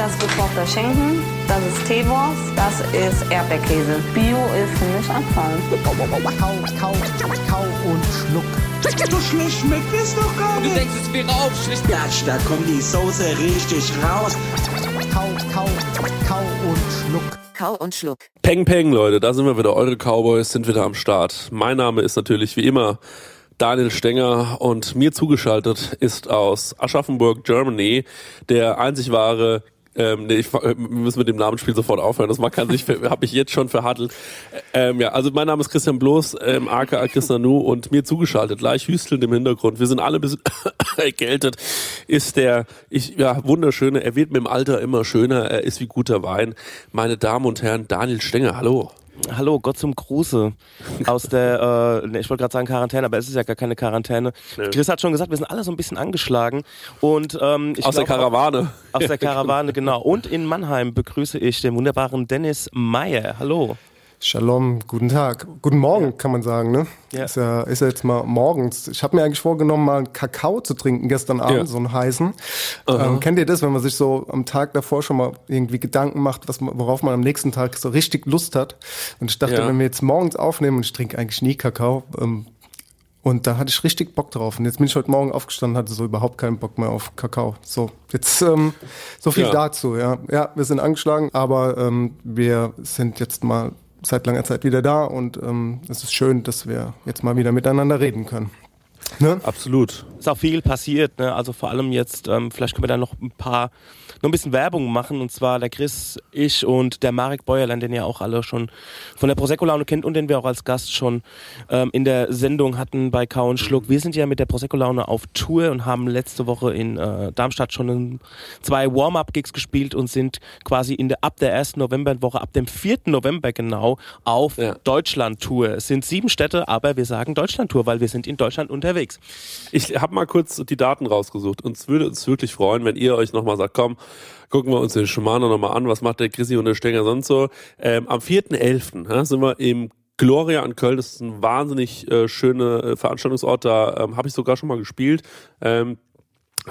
Das ist gekochter Schinken, das ist Teewurst, das ist Erdbeerkäse. Bio ist für mich Abfall. Kau, kau, kau und schluck. So schlecht schmeckt es doch gar Du nicht. denkst, es wäre aufschlicht. Gatsch, da kommt die Soße richtig raus. Kau, kau, kau und schluck. Kau und Schluck. Peng Peng, Leute, da sind wir wieder. Eure Cowboys sind wieder am Start. Mein Name ist natürlich wie immer Daniel Stenger und mir zugeschaltet ist aus Aschaffenburg, Germany, der einzig wahre ähm, nee, ich, wir müssen mit dem Namensspiel sofort aufhören. Das man kann sich, habe ich jetzt schon verhattelt. Ähm, ja, also mein Name ist Christian Bloß, ähm, aka Christian Nu und mir zugeschaltet, leicht hüstelnd im Hintergrund. Wir sind alle ein bisschen erkältet. Ist der, ich, ja, wunderschöne, er wird mit dem Alter immer schöner, er ist wie guter Wein. Meine Damen und Herren, Daniel Stenger, hallo. Hallo, Gott zum Gruße aus der, äh, ne, ich wollte gerade sagen Quarantäne, aber es ist ja gar keine Quarantäne. Nee. Chris hat schon gesagt, wir sind alle so ein bisschen angeschlagen und ähm, ich Aus der glaub, Karawane. Aus der Karawane, genau. Und in Mannheim begrüße ich den wunderbaren Dennis Meyer. Hallo. Shalom, guten Tag. Guten Morgen, kann man sagen, ne? Ja. Ist ja, ist ja jetzt mal morgens. Ich habe mir eigentlich vorgenommen, mal einen Kakao zu trinken gestern Abend, Ja. so einen heißen. Ähm, kennt ihr das, wenn man sich so am Tag davor schon mal irgendwie Gedanken macht, was worauf man am nächsten Tag so richtig Lust hat? Und ich dachte, Ja. wenn wir jetzt morgens aufnehmen, und ich trinke eigentlich nie Kakao, ähm, und da hatte ich richtig Bock drauf. Und jetzt bin ich heute Morgen aufgestanden, hatte so überhaupt keinen Bock mehr auf Kakao. So, jetzt ähm, so viel Ja. dazu. Ja, ja, wir sind angeschlagen, aber ähm, wir sind jetzt mal seit langer Zeit wieder da und ähm, es ist schön, dass wir jetzt mal wieder miteinander reden können. Ne? Absolut. Ist auch viel passiert, ne? Also vor allem jetzt, ähm, vielleicht können wir da noch ein paar, noch ein bisschen Werbung machen. Und zwar der Chris, ich und der Marek Bäuerlein, den ihr auch alle schon von der Prosecco-Laune kennt und den wir auch als Gast schon ähm, in der Sendung hatten bei Kau und Schluck. Wir sind ja mit der Prosecco-Laune auf Tour und haben letzte Woche in äh, Darmstadt schon ein, zwei Warm-Up-Gigs gespielt und sind quasi in der, ab der ersten Novemberwoche, ab dem 4. November genau, auf Ja. Deutschland-Tour. Es sind sieben Städte, aber wir sagen Deutschland-Tour, weil wir sind in Deutschland unterwegs. Ich habe mal kurz die Daten rausgesucht. Uns würde uns wirklich freuen, wenn ihr euch nochmal sagt, komm, gucken wir uns den Schumano nochmal an, was macht der Chrissy und der Stenger sonst so. Ähm, am 4.11. Ja, sind wir im Gloria in Köln. Das ist ein wahnsinnig äh, schöner äh, Veranstaltungsort. Da ähm, habe ich sogar schon mal gespielt. Ähm,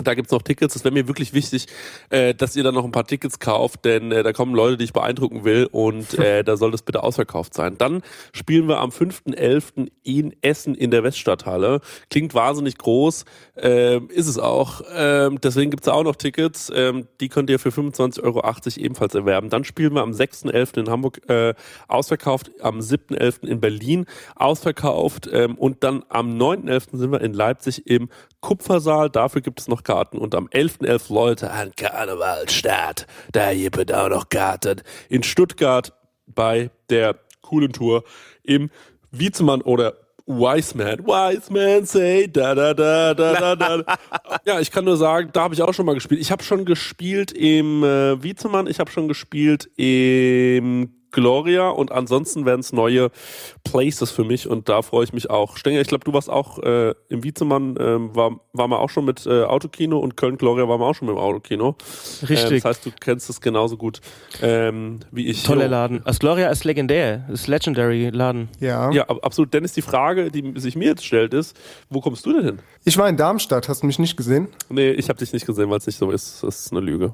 da gibt's noch Tickets. Es wäre mir wirklich wichtig, äh, dass ihr da noch ein paar Tickets kauft, denn äh, da kommen Leute, die ich beeindrucken will und äh, da soll das bitte ausverkauft sein. Dann spielen wir am 5.11. in Essen in der Weststadthalle. Klingt wahnsinnig groß, ähm, ist es auch. Ähm, deswegen gibt's da auch noch Tickets. Ähm, die könnt ihr für 25,80 Euro ebenfalls erwerben. Dann spielen wir am 6.11. in Hamburg äh, ausverkauft, am 7.11. in Berlin ausverkauft und dann am 9.11. sind wir in Leipzig im Kupfersaal. Dafür gibt es noch Karten. Und am 11.11. Leute an Karnevalstadt. Da gibt es auch noch Karten. In Stuttgart bei der coolen Tour im Wiezemann oder Wise Man. Wise Man say da da da da da da. ja, ich kann nur sagen, da habe ich auch schon mal gespielt. Ich habe schon gespielt im äh, Wiezemann, ich habe schon gespielt im Gloria und ansonsten werden es neue Places für mich und da freue ich mich auch. Stenger, ich glaube, du warst auch äh, im Wiezemann, ähm, war, war man auch schon mit äh, Autokino und Köln Gloria war man auch schon mit dem Autokino. Richtig. Ähm, das heißt, du kennst es genauso gut ähm, wie ich. Toller. Laden. Das Gloria ist legendär, ist Legendary Laden. Ja. Ja, ab- absolut. Dennis, die Frage, die sich mir jetzt stellt, ist, wo kommst du denn hin? Ich war in Darmstadt, hast du mich nicht gesehen? Nee, ich habe dich nicht gesehen, weil es nicht so ist. Das ist eine Lüge.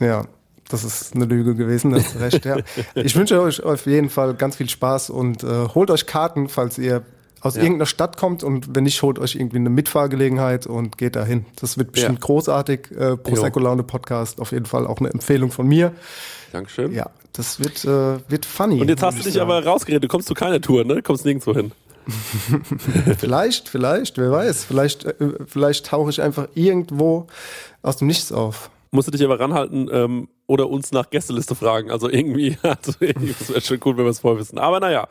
Ja, das ist eine Lüge gewesen, das hast recht, ja. Ich wünsche euch auf jeden Fall ganz viel Spaß und äh, holt euch Karten, falls ihr aus Ja. irgendeiner Stadt kommt und wenn nicht, holt euch irgendwie eine Mitfahrgelegenheit und geht dahin. Das wird bestimmt Ja. großartig. Äh, Prosecco Laune Podcast, auf jeden Fall auch eine Empfehlung von mir. Dankeschön. Ja, das wird, äh, wird funny. Und jetzt hast du ich dich sagen. aber rausgeredet. Du kommst zu keiner Tour, ne? Du kommst nirgendwo hin. Vielleicht, vielleicht, wer weiß. Vielleicht, äh, vielleicht tauche ich einfach irgendwo aus dem Nichts auf. Musst du dich aber ranhalten ähm, oder uns nach Gästeliste fragen. Also irgendwie, also irgendwie das wäre schon cool, wenn wir es vorher wissen. Aber naja.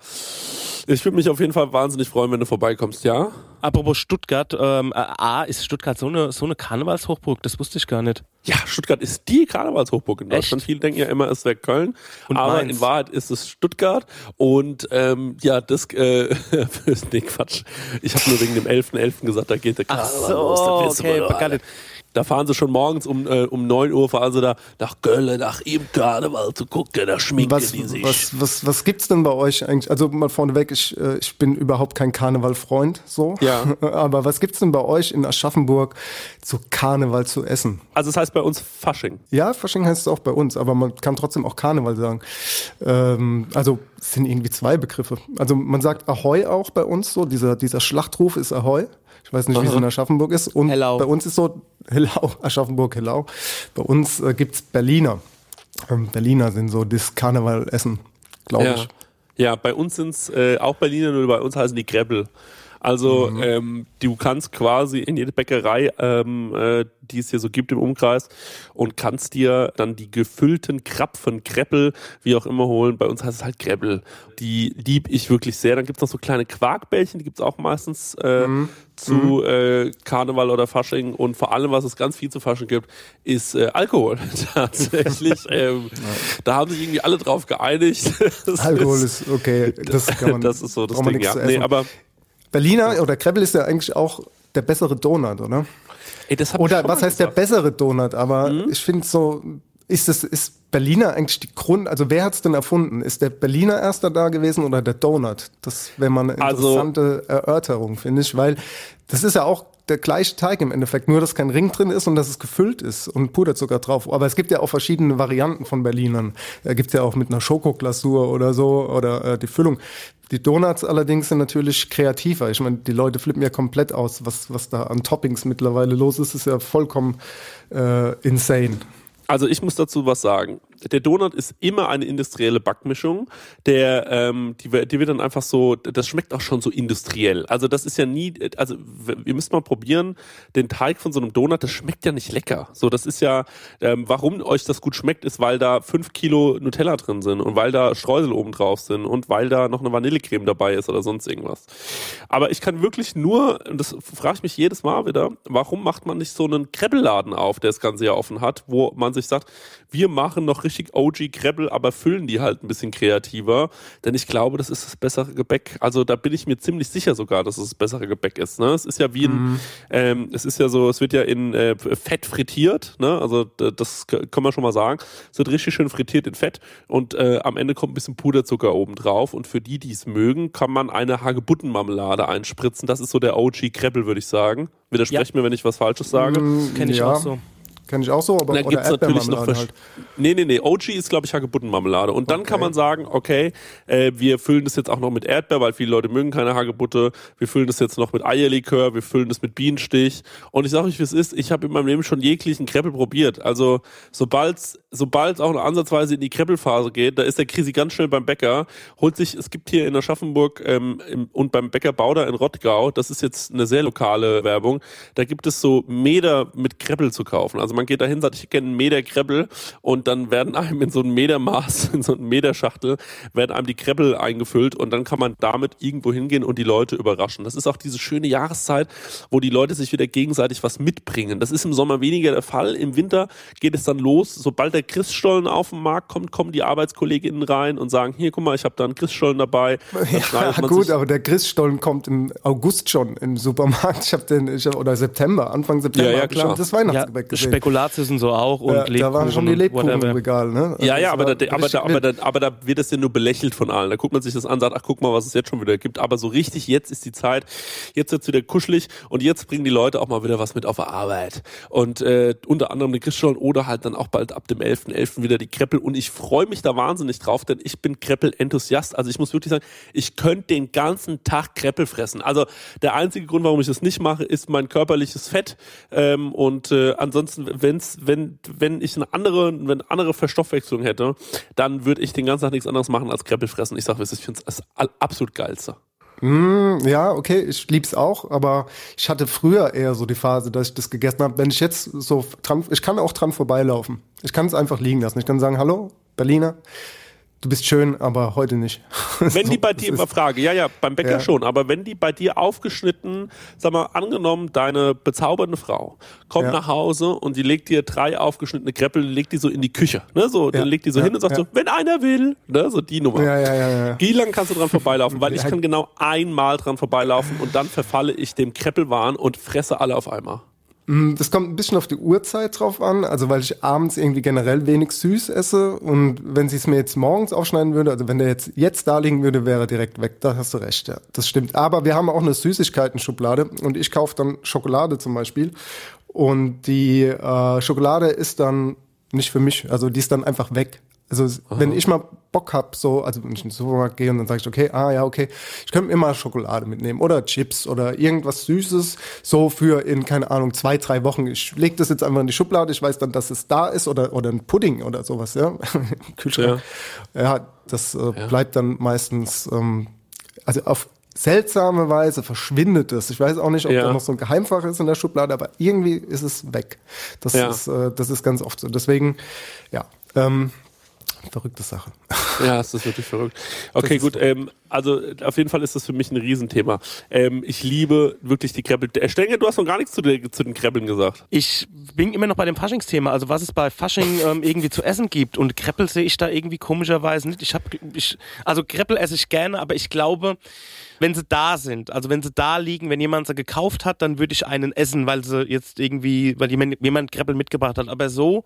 Ich würde mich auf jeden Fall wahnsinnig freuen, wenn du vorbeikommst, ja? Apropos Stuttgart, ähm, äh, A, ist Stuttgart so eine, so eine Karnevalshochburg? Das wusste ich gar nicht. Ja, Stuttgart ist die Karnevalshochburg in Deutschland. Echt? Viele denken ja immer, es wäre Köln, Und aber Mainz. in Wahrheit ist es Stuttgart. Und ähm, ja, das, äh, nee, Quatsch. Ich habe nur wegen dem 11.11. gesagt, da geht der Karneval los. wissen wir doch alle. Da fahren sie schon morgens um, äh, um 9 Uhr, fahren sie da nach Köln, nach ihm Karneval zu gucken, da schminken Was, die sich. was, was, was gibt's denn bei euch eigentlich? Also mal vorneweg, ich, äh, ich bin überhaupt kein Karnevalfreund, so. Ja. Aber was gibt's denn bei euch in Aschaffenburg zu Karneval zu essen? Also es heißt bei uns Fasching. Ja, Fasching heißt es auch bei uns, aber man kann trotzdem auch Karneval sagen. Ähm, also es sind irgendwie zwei Begriffe. Also man sagt Ahoi auch bei uns so, dieser, dieser Schlachtruf ist Ahoi. Ich weiß nicht, wie es in Aschaffenburg ist. Und Hellau. bei uns ist so, Hellau, Aschaffenburg, Hellau. Bei uns äh, gibt's Berliner. Ähm, Berliner sind so das Karnevalessen, glaube Ja. ich. ja, bei uns sind's äh, auch Berliner, nur bei uns heißen die Grebbel. Also Mhm. ähm, du kannst quasi in jede Bäckerei, ähm, äh, die es hier so gibt im Umkreis, und kannst dir dann die gefüllten Krapfen, Kreppel, wie auch immer holen. Bei uns heißt es halt Grebbel. Die lieb ich wirklich sehr. Dann gibt's noch so kleine Quarkbällchen, die gibt's auch meistens äh, Mhm. zu äh, Karneval oder Fasching. Und vor allem, was es ganz viel zu Fasching gibt, ist äh, Alkohol. Tatsächlich. ähm, Da haben sich irgendwie alle drauf geeinigt. Alkohol ist okay, das kann man. das ist so das Ding, ja. Nee, aber Berliner oder Kreppel ist ja eigentlich auch der bessere Donut, oder? ey, das Oder was heißt der gesagt. Mhm. bessere Donut? Aber ich finde so, ist es ist Berliner eigentlich die Grund, also wer hat's denn erfunden? Ist der Berliner erster da gewesen oder der Donut? Das wäre mal eine Also- interessante Erörterung, finde ich, weil das ist ja auch der gleiche Teig im Endeffekt, nur dass kein Ring drin ist und dass es gefüllt ist und Puderzucker drauf. Aber es gibt ja auch verschiedene Varianten von Berlinern. Da gibt's ja auch mit einer Schokoglasur oder so oder äh, die Füllung. Die Donuts allerdings sind natürlich kreativer. Ich meine, die Leute flippen ja komplett aus, was, was da an Toppings mittlerweile los ist, ist ja vollkommen äh, insane. Also ich muss dazu was sagen. Der Donut ist immer eine industrielle Backmischung. Der, ähm, die, die wird dann einfach so, das schmeckt auch schon so industriell. Also das ist ja nie, also ihr müsst mal probieren, den Teig von so einem Donut, das schmeckt ja nicht lecker. So, das ist ja, ähm, warum euch das gut schmeckt, ist, weil da fünf Kilo Nutella drin sind und weil da Streusel oben drauf sind und weil da noch eine Vanillecreme dabei ist oder sonst irgendwas. Aber ich kann wirklich nur, das frage ich mich jedes Mal wieder, warum macht man nicht so einen Krebbelladen auf, der das ganze Jahr offen hat, wo man sich sagt, wir machen noch richtig OG Krebbel, aber füllen die halt ein bisschen kreativer, denn ich glaube, das ist das bessere Gebäck. Also da bin ich mir ziemlich sicher sogar, dass es das bessere Gebäck ist. Ne? Es ist ja wie ein, ähm, es ist ja so, es wird ja in äh, Fett frittiert, ne? also das kann man schon mal sagen. Es wird richtig schön frittiert in Fett und äh, am Ende kommt ein bisschen Puderzucker oben drauf und für die, die es mögen, kann man eine Hagebuttenmarmelade einspritzen. Das ist so der OG Krebbel, würde ich sagen. Widersprecht mir, wenn ich was Falsches sage. Kenne ich Ja. auch so. Kenn ich auch so, aber Da oder gibt's natürlich noch halt. Nee, nee, nee. OG ist, glaube ich, Hagebuttenmarmelade. Und dann kann man sagen, okay, äh, wir füllen das jetzt auch noch mit Erdbeer, weil viele Leute mögen keine Hagebutte. Wir füllen das jetzt noch mit Eierlikör, wir füllen das mit Bienenstich. Und ich sage euch, wie es ist, ich habe in meinem Leben schon jeglichen Kreppel probiert. Also sobald sobald auch eine ansatzweise in die Kreppelphase geht, da ist der Krisi ganz schnell beim Bäcker, holt sich, es gibt hier in Aschaffenburg ähm, im, und beim Bäcker Bauder in Rottgau, das ist jetzt eine sehr lokale Werbung, da gibt es so Meter mit Kreppel zu kaufen. Also man geht dahin, sagt, ich kenne Meter Kreppel und dann werden einem in so ein Metermaß, in so ein Meterschachtel, werden einem die Kreppel eingefüllt und dann kann man damit irgendwo hingehen und die Leute überraschen. Das ist auch diese schöne Jahreszeit, wo die Leute sich wieder gegenseitig was mitbringen. Das ist im Sommer weniger der Fall. Im Winter geht es dann los. Sobald der Christstollen auf den Markt kommt, kommen die Arbeitskolleginnen rein und sagen, hier, guck mal, ich habe da einen Christstollen dabei. Ja, man gut, sich- aber der Christstollen kommt im August schon im Supermarkt. Ich habe den, ich hab, oder September, Anfang September, Ja, ja, klar. schon das Ja, Weihnachtsgebäck gesehen. Spekulatius und so auch und Ja, Lebkuchen. da waren schon die und Lebkuchen im. Regal, ne? Ja, ja, Das aber da, aber, da, aber, da, aber da wird es ja nur belächelt von allen. Da guckt man sich das an, sagt, ach guck mal, was es jetzt schon wieder gibt. Aber so richtig, jetzt ist die Zeit, jetzt wird's wieder kuschelig und jetzt bringen die Leute auch mal wieder was mit auf der Arbeit. Und äh, unter anderem die Christstollen oder halt dann auch bald ab dem 11.11. wieder die Kreppel. Und ich freue mich da wahnsinnig drauf, denn ich bin Kreppel-Enthusiast. Also ich muss wirklich sagen, ich könnte den ganzen Tag Kreppel fressen. Also der einzige Grund, warum ich das nicht mache, ist mein körperliches Fett. Ähm, und äh, ansonsten, wenn's, wenn, wenn ich eine andere, wenn andere Verstoffwechslung hätte, dann würde ich den ganzen Tag nichts anderes machen als Kreppel fressen. Ich sage, ich finde es das absolut geilste. Ja, okay, ich lieb's auch, aber ich hatte früher eher so die Phase, dass ich das gegessen habe. Wenn ich jetzt so dran, ich kann auch dran vorbeilaufen. Ich kann es einfach liegen lassen. Ich kann sagen, hallo, Berliner. Du bist schön, aber heute nicht. Wenn die bei dir, immer Frage, ja, ja, beim Bäcker Ja. schon, aber wenn die bei dir aufgeschnitten, sag mal, angenommen, deine bezaubernde Frau kommt Ja. nach Hause und die legt dir drei aufgeschnittene Kreppel, legt die so in die Küche, ne, so, dann Ja. legt die so hin und sagt so, wenn einer will, ne, so die Nummer. Ja, ja, ja, ja. Wie lange kannst du dran vorbeilaufen? Weil ich kann genau einmal dran vorbeilaufen und dann verfalle ich dem Kreppelwahn und fresse alle auf einmal. Das kommt ein bisschen auf die Uhrzeit drauf an, also weil ich abends irgendwie generell wenig süß esse und wenn sie es mir jetzt morgens aufschneiden würde, also wenn der jetzt jetzt da liegen würde, wäre er direkt weg. Da hast du recht, ja. Das stimmt. Aber wir haben auch eine Süßigkeiten-Schublade und ich kaufe dann Schokolade zum Beispiel und die äh, Schokolade ist dann nicht für mich, also die ist dann einfach weg. Also wenn ich mal Bock hab, so, also wenn ich in den Supermarkt gehe und dann sage ich, okay, ah ja, okay, ich könnte mir immer Schokolade mitnehmen oder Chips oder irgendwas Süßes, so für in, keine Ahnung, zwei, drei Wochen. Ich leg das jetzt einfach in die Schublade, ich weiß dann, dass es da ist oder, oder ein Pudding oder sowas, ja, Kühlschrank. Ja, das äh, bleibt dann meistens, ähm, also auf seltsame Weise verschwindet es. Ich weiß auch nicht, ob Ja. da noch so ein Geheimfach ist in der Schublade, aber irgendwie ist es weg. Das, Ja. ist, äh, das ist ganz oft so. Deswegen, ja, ähm, verrückte Sache. Ja, es ist wirklich verrückt. Okay, gut. Ähm, also auf jeden Fall ist das für mich ein Riesenthema. Ähm, ich liebe wirklich die Kreppel. Äh, Stenger, du hast noch gar nichts zu, den- zu den Kreppeln gesagt. Ich bin immer noch bei dem Faschingsthema, also was es bei Fasching ähm, irgendwie zu essen gibt und Kreppel sehe ich da irgendwie komischerweise nicht. Ich habe, also Kreppel esse ich gerne, aber ich glaube, wenn sie da sind, also wenn sie da liegen, wenn jemand sie gekauft hat, dann würde ich einen essen, weil sie jetzt irgendwie, weil jemand, jemand Kreppel mitgebracht hat. Aber so,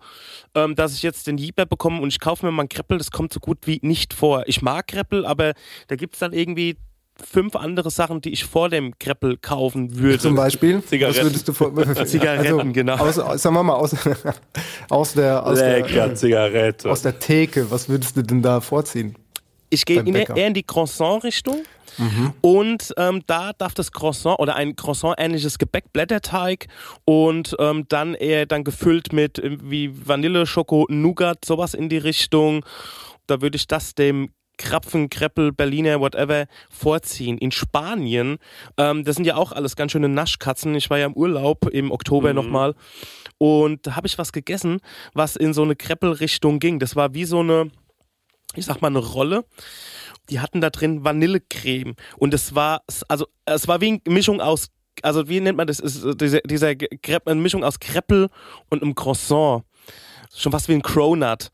ähm, dass ich jetzt den Jeeper bekomme und ich kaufe mir mal einen Kreppel, das kommt so gut wie nicht vor. Ich mag Kreppel, aber da gibt es dann irgendwie fünf andere Sachen, die ich vor dem Kreppel kaufen würde. Zum Beispiel, Zigaretten. was würdest du vor, Zigaretten, genau. Aus, sagen wir mal, aus, aus, der, aus, Lecker der, Zigarette. aus der Theke, was würdest du denn da vorziehen? Ich gehe eher in die Croissant-Richtung. Und ähm, da darf das Croissant oder ein Croissant-ähnliches Gebäck, Blätterteig und ähm, dann eher dann gefüllt mit äh, wie Vanille, Schoko, Nougat, sowas in die Richtung. Da würde ich das dem Krapfen, Kreppel, Berliner, whatever vorziehen. In Spanien, ähm, das sind ja auch alles ganz schöne Naschkatzen. Ich war ja im Urlaub im Oktober nochmal und da habe ich was gegessen, was in so eine Kreppel-Richtung ging. Das war wie so eine, ich sag mal, eine Rolle. Die hatten da drin Vanillecreme und es war, also es war wie eine Mischung aus, also wie nennt man das? Ist dieser, dieser Crepe, eine Mischung aus Kreppel und einem Croissant. Schon fast wie ein Cronut.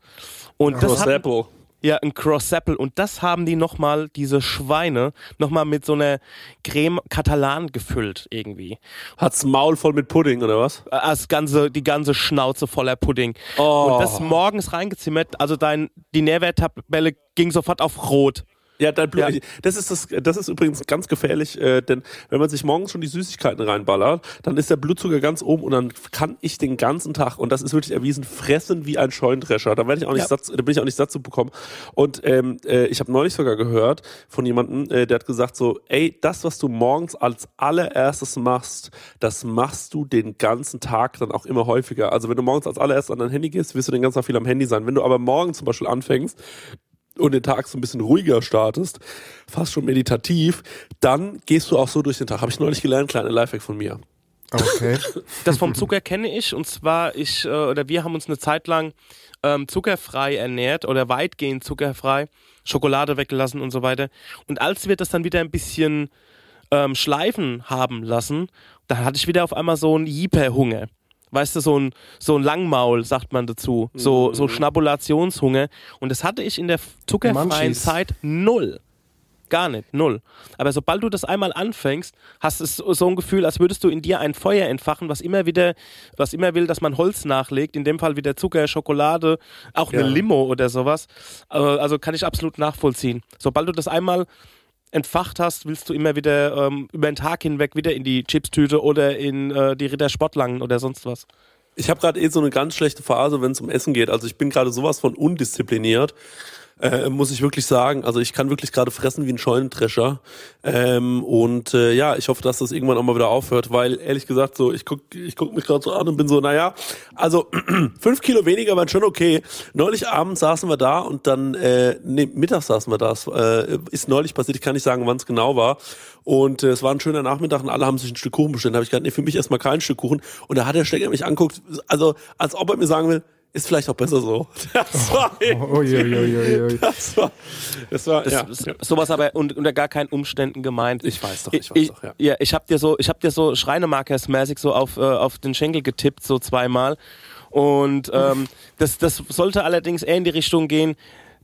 Und das hat, Prosecco. Ja, ein Croissapple. Und das haben die nochmal, diese Schweine, nochmal mit so einer Creme Catalan gefüllt irgendwie. Hat's Maul voll mit Pudding oder was? Äh, Das ganze, die ganze Schnauze voller Pudding. Oh. Und das morgens reingezimmert, also dein, die Nährwerttabelle ging sofort auf Rot. Ja, dein Blut. Ja. Das ist das, das ist übrigens ganz gefährlich, äh, denn wenn man sich morgens schon die Süßigkeiten reinballert, dann ist der Blutzucker ganz oben und dann kann ich den ganzen Tag und das ist wirklich erwiesen fressen wie ein Scheunendrescher. Da werde ich auch nicht Ja. satt, da bin ich auch nicht satt zu bekommen. Und ähm, äh, ich habe neulich sogar gehört von jemandem, äh, der hat gesagt so, ey, das was du morgens als allererstes machst, das machst du den ganzen Tag dann auch immer häufiger. Also wenn du morgens als allererstes an dein Handy gehst, wirst du den ganzen Tag viel am Handy sein. Wenn du aber morgens zum Beispiel anfängst und den Tag so ein bisschen ruhiger startest, fast schon meditativ, dann gehst du auch so durch den Tag. Habe ich neulich gelernt, kleine Lifehack von mir. Okay. Das vom Zucker kenne ich und zwar ich äh, oder wir haben uns eine Zeit lang ähm, zuckerfrei ernährt oder weitgehend zuckerfrei, Schokolade weggelassen und so weiter. Und als wir das dann wieder ein bisschen ähm, schleifen haben lassen, da hatte ich wieder auf einmal so einen Jeeper-Hunger. Weißt du, so ein, so ein Langmaul, sagt man dazu. So, so Schnabulationshunger. Und das hatte ich in der zuckerfreien Munchies. Zeit null. Gar nicht, null. Aber sobald du das einmal anfängst, hast du so ein Gefühl, als würdest du in dir ein Feuer entfachen, was immer wieder, was immer will, dass man Holz nachlegt. In dem Fall wieder Zucker, Schokolade, auch eine Ja. Limo oder sowas. Äh, Also kann ich absolut nachvollziehen. Sobald du das einmal entfacht hast, willst du immer wieder ähm, über den Tag hinweg wieder in die Chipstüte oder in äh, die Ritter Sportlangen oder sonst was. Ich habe gerade eh so eine ganz schlechte Phase, wenn es um Essen geht. Also ich bin gerade sowas von undiszipliniert. Äh, muss ich wirklich sagen. Also ich kann wirklich gerade fressen wie ein Scheunendrescher. Ähm, und äh, ja, ich hoffe, dass das irgendwann auch mal wieder aufhört, weil ehrlich gesagt, so ich guck, ich guck mich gerade so an und bin so, naja, also fünf Kilo weniger waren schon okay. Neulich abends saßen wir da und dann, äh, nee, mittags saßen wir da. Es, äh, ist neulich passiert, ich kann nicht sagen, wann es genau war. Und äh, es war ein schöner Nachmittag und alle haben sich ein Stück Kuchen bestellt. Da habe ich gesagt, nee, für mich erstmal kein Stück Kuchen. Und da hat der Stecker mich anguckt, also als ob er mir sagen will, ist vielleicht auch besser so. Das war, Uiuiuiui. das war, das war Das, ja. Sowas aber unter gar keinen Umständen gemeint. Ich weiß doch, ich weiß doch, ja. Ja, ich hab dir so, ich hab dir so Schreinemarkers-mäßig so auf, äh, auf den Schenkel getippt, so zweimal. Und ähm, das, das sollte allerdings eher in die Richtung gehen,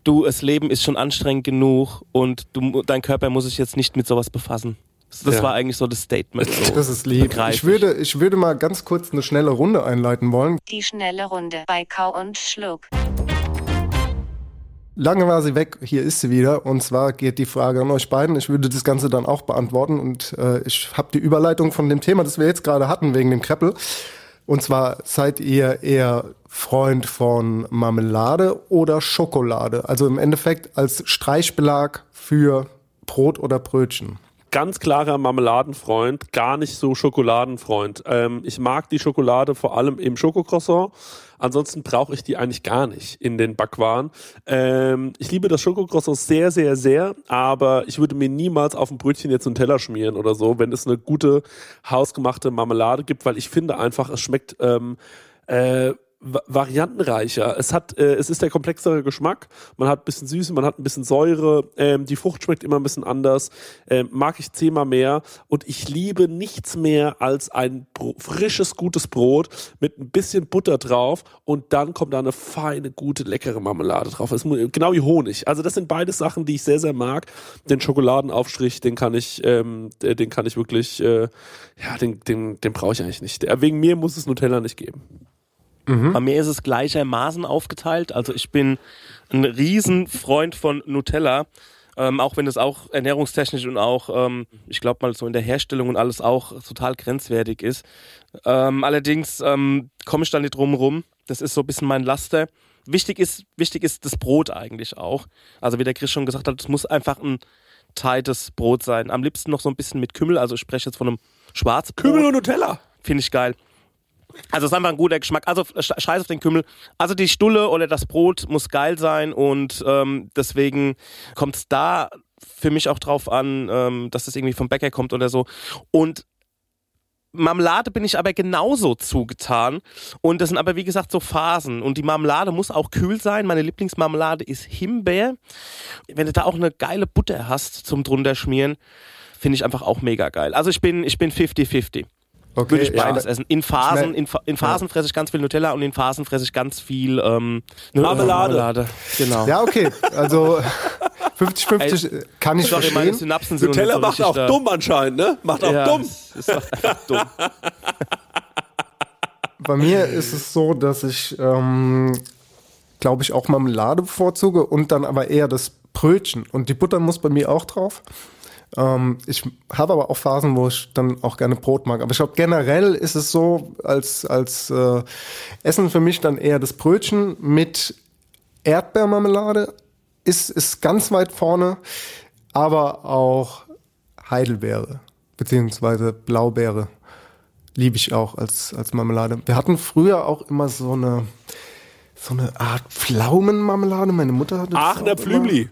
du, das Leben ist schon anstrengend genug und du, dein Körper muss sich jetzt nicht mit sowas befassen. Das Ja. war eigentlich so das Statement. So. Das ist lieb. Ich würde, ich würde mal ganz kurz eine schnelle Runde einleiten wollen. Die schnelle Runde bei Kau und Schluck. Lange war sie weg, hier ist sie wieder. Und zwar geht die Frage an euch beiden. Ich würde das Ganze dann auch beantworten. Und äh, ich habe die Überleitung von dem Thema, das wir jetzt gerade hatten, wegen dem Kreppel. Und zwar seid ihr eher Freund von Marmelade oder Schokolade? Also im Endeffekt als Streichbelag für Brot oder Brötchen. Ganz klarer Marmeladenfreund, gar nicht so Schokoladenfreund. Ähm, ich mag die Schokolade vor allem im Schokocroissant. Ansonsten brauche ich die eigentlich gar nicht in den Backwaren. Ähm, ich liebe das Schokocroissant sehr, sehr, sehr, aber ich würde mir niemals auf ein Brötchen jetzt einen Teller schmieren oder so, wenn es eine gute hausgemachte Marmelade gibt, weil ich finde einfach, es schmeckt ähm, äh, variantenreicher. Es hat, äh, es ist der komplexere Geschmack. Man hat ein bisschen Süße, man hat ein bisschen Säure. Ähm, die Frucht schmeckt immer ein bisschen anders. Ähm, mag ich zehnmal mehr. Und ich liebe nichts mehr als ein Bro frisches, gutes Brot mit ein bisschen Butter drauf und dann kommt da eine feine, gute, leckere Marmelade drauf. Das, mu- genau wie Honig. Also das sind beide Sachen, die ich sehr, sehr mag. Den Schokoladenaufstrich, den kann ich, ähm, äh, den kann ich wirklich, äh, ja, den, den, den brauche ich eigentlich nicht. Der- Wegen mir muss es Nutella nicht geben. Bei mir ist es gleichermaßen aufgeteilt. Also ich bin ein Riesenfreund von Nutella. Ähm, auch wenn es auch ernährungstechnisch und auch, ähm, ich glaube mal so in der Herstellung und alles auch total grenzwertig ist. Ähm, allerdings ähm, komme ich da nicht drum rum. Das ist so ein bisschen mein Laster. Wichtig ist, wichtig ist das Brot eigentlich auch. Also wie der Chris schon gesagt hat, es muss einfach ein tightes Brot sein. Am liebsten noch so ein bisschen mit Kümmel. Also ich spreche jetzt von einem Schwarzbrot. Kümmel und Nutella. Finde ich geil. Also es ist einfach ein guter Geschmack. Also sch- scheiß auf den Kümmel. Also die Stulle oder das Brot muss geil sein und ähm, deswegen kommt es da für mich auch drauf an, ähm, dass das irgendwie vom Bäcker kommt oder so. Und Marmelade bin ich aber genauso zugetan. Und das sind aber, wie gesagt, so Phasen. Und die Marmelade muss auch kühl sein. Meine Lieblingsmarmelade ist Himbeer. Wenn du da auch eine geile Butter hast zum drunter schmieren, finde ich einfach auch mega geil. Also ich bin, ich bin 50-50. Okay, Würde ich beides essen. In Phasen, Ich mein- in, in Phasen fresse ich ganz viel Nutella und in Phasen fresse ich ganz viel ähm, Marmelade. Marmelade. Genau. Ja, okay. Also 50-50 kann ich Sorry, meine verstehen. Synapsen sind Nutella so macht auch da. dumm anscheinend, ne? Macht auch Ja, dumm. Es ist einfach dumm. Bei mir ist es so, dass ich, ähm, glaube ich, auch Marmelade bevorzuge und dann aber eher das Brötchen. Und die Butter muss bei mir auch drauf. Ähm, ich habe aber auch Phasen, wo ich dann auch gerne Brot mag. Aber ich glaube, generell ist es so, als, als äh, Essen für mich dann eher das Brötchen mit Erdbeermarmelade ist, ist ganz weit vorne, aber auch Heidelbeere beziehungsweise Blaubeere liebe ich auch als, als Marmelade. Wir hatten früher auch immer so eine, so eine Art Pflaumenmarmelade. Meine Mutter hatte das Aachener auch immer.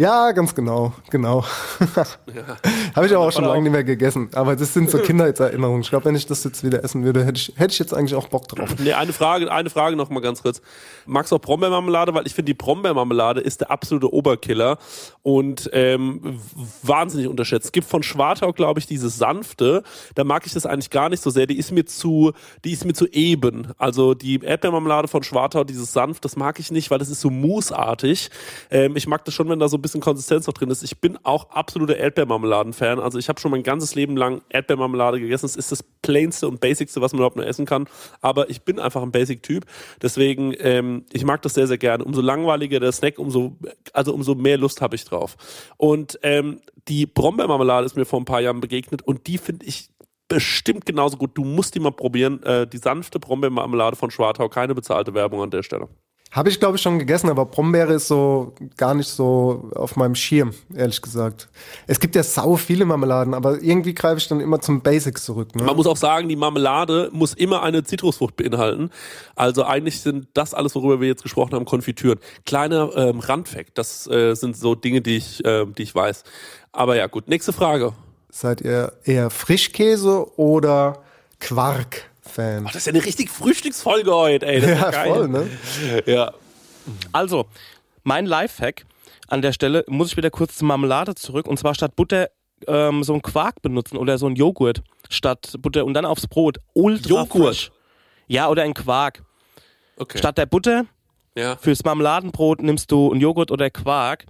Ja, ganz genau, genau. Habe ich aber auch schon lange nicht mehr gegessen. Aber das sind so Kindheitserinnerungen. Ich glaube, wenn ich das jetzt wieder essen würde, hätte ich, hätte ich jetzt eigentlich auch Bock drauf. Nee, eine Frage, eine Frage noch mal ganz kurz. Magst du auch Brombeermarmelade? Weil ich finde, die Brombeermarmelade ist der absolute Oberkiller und ähm, wahnsinnig unterschätzt. Es gibt von Schwartau, glaube ich, diese sanfte. Da mag ich das eigentlich gar nicht so sehr. Die ist mir zu, die ist mir zu eben. Also die Erdbeermarmelade von Schwartau, dieses sanft, das mag ich nicht, weil das ist so mousseartig. Ähm, ich mag das schon, wenn da so ein bisschen Konsistenz noch drin ist. Ich bin auch absoluter Erdbeermarmeladen-Fan. Also ich habe schon mein ganzes Leben lang Erdbeermarmelade gegessen. Es ist das plainste und basicste, was man überhaupt nur essen kann. Aber ich bin einfach ein Basic-Typ. Deswegen, ähm, ich mag das sehr, sehr gerne. Umso langweiliger der Snack, umso, also umso mehr Lust habe ich drauf. Und ähm, die Brombeermarmelade ist mir vor ein paar Jahren begegnet und die finde ich bestimmt genauso gut. Du musst die mal probieren. Äh, die sanfte Brombeermarmelade von Schwartau. Keine bezahlte Werbung an der Stelle. Habe ich, glaube ich, schon gegessen, aber Brombeere ist so gar nicht so auf meinem Schirm, ehrlich gesagt. Es gibt ja sau viele Marmeladen, aber irgendwie greife ich dann immer zum Basics zurück. Ne? Man muss auch sagen, die Marmelade muss immer eine Zitrusfrucht beinhalten. Also eigentlich sind das alles, worüber wir jetzt gesprochen haben, Konfitüren. Kleiner ähm, Randfact, das äh, sind so Dinge, die ich, äh, die ich weiß. Aber ja, gut. Nächste Frage. Seid ihr eher Frischkäse oder Quark? Fan. Das ist ja eine richtig Frühstücksfolge heute, ey. Das ist Ja, geil. voll, ne? Ja. Also, mein Lifehack an der Stelle muss ich wieder kurz zur Marmelade zurück und zwar statt Butter ähm, so einen Quark benutzen oder so einen Joghurt statt Butter und dann aufs Brot. Ultra Joghurt? fresh. Ja, oder ein Quark. Okay. Statt der Butter ja. fürs Marmeladenbrot nimmst du einen Joghurt oder Quark.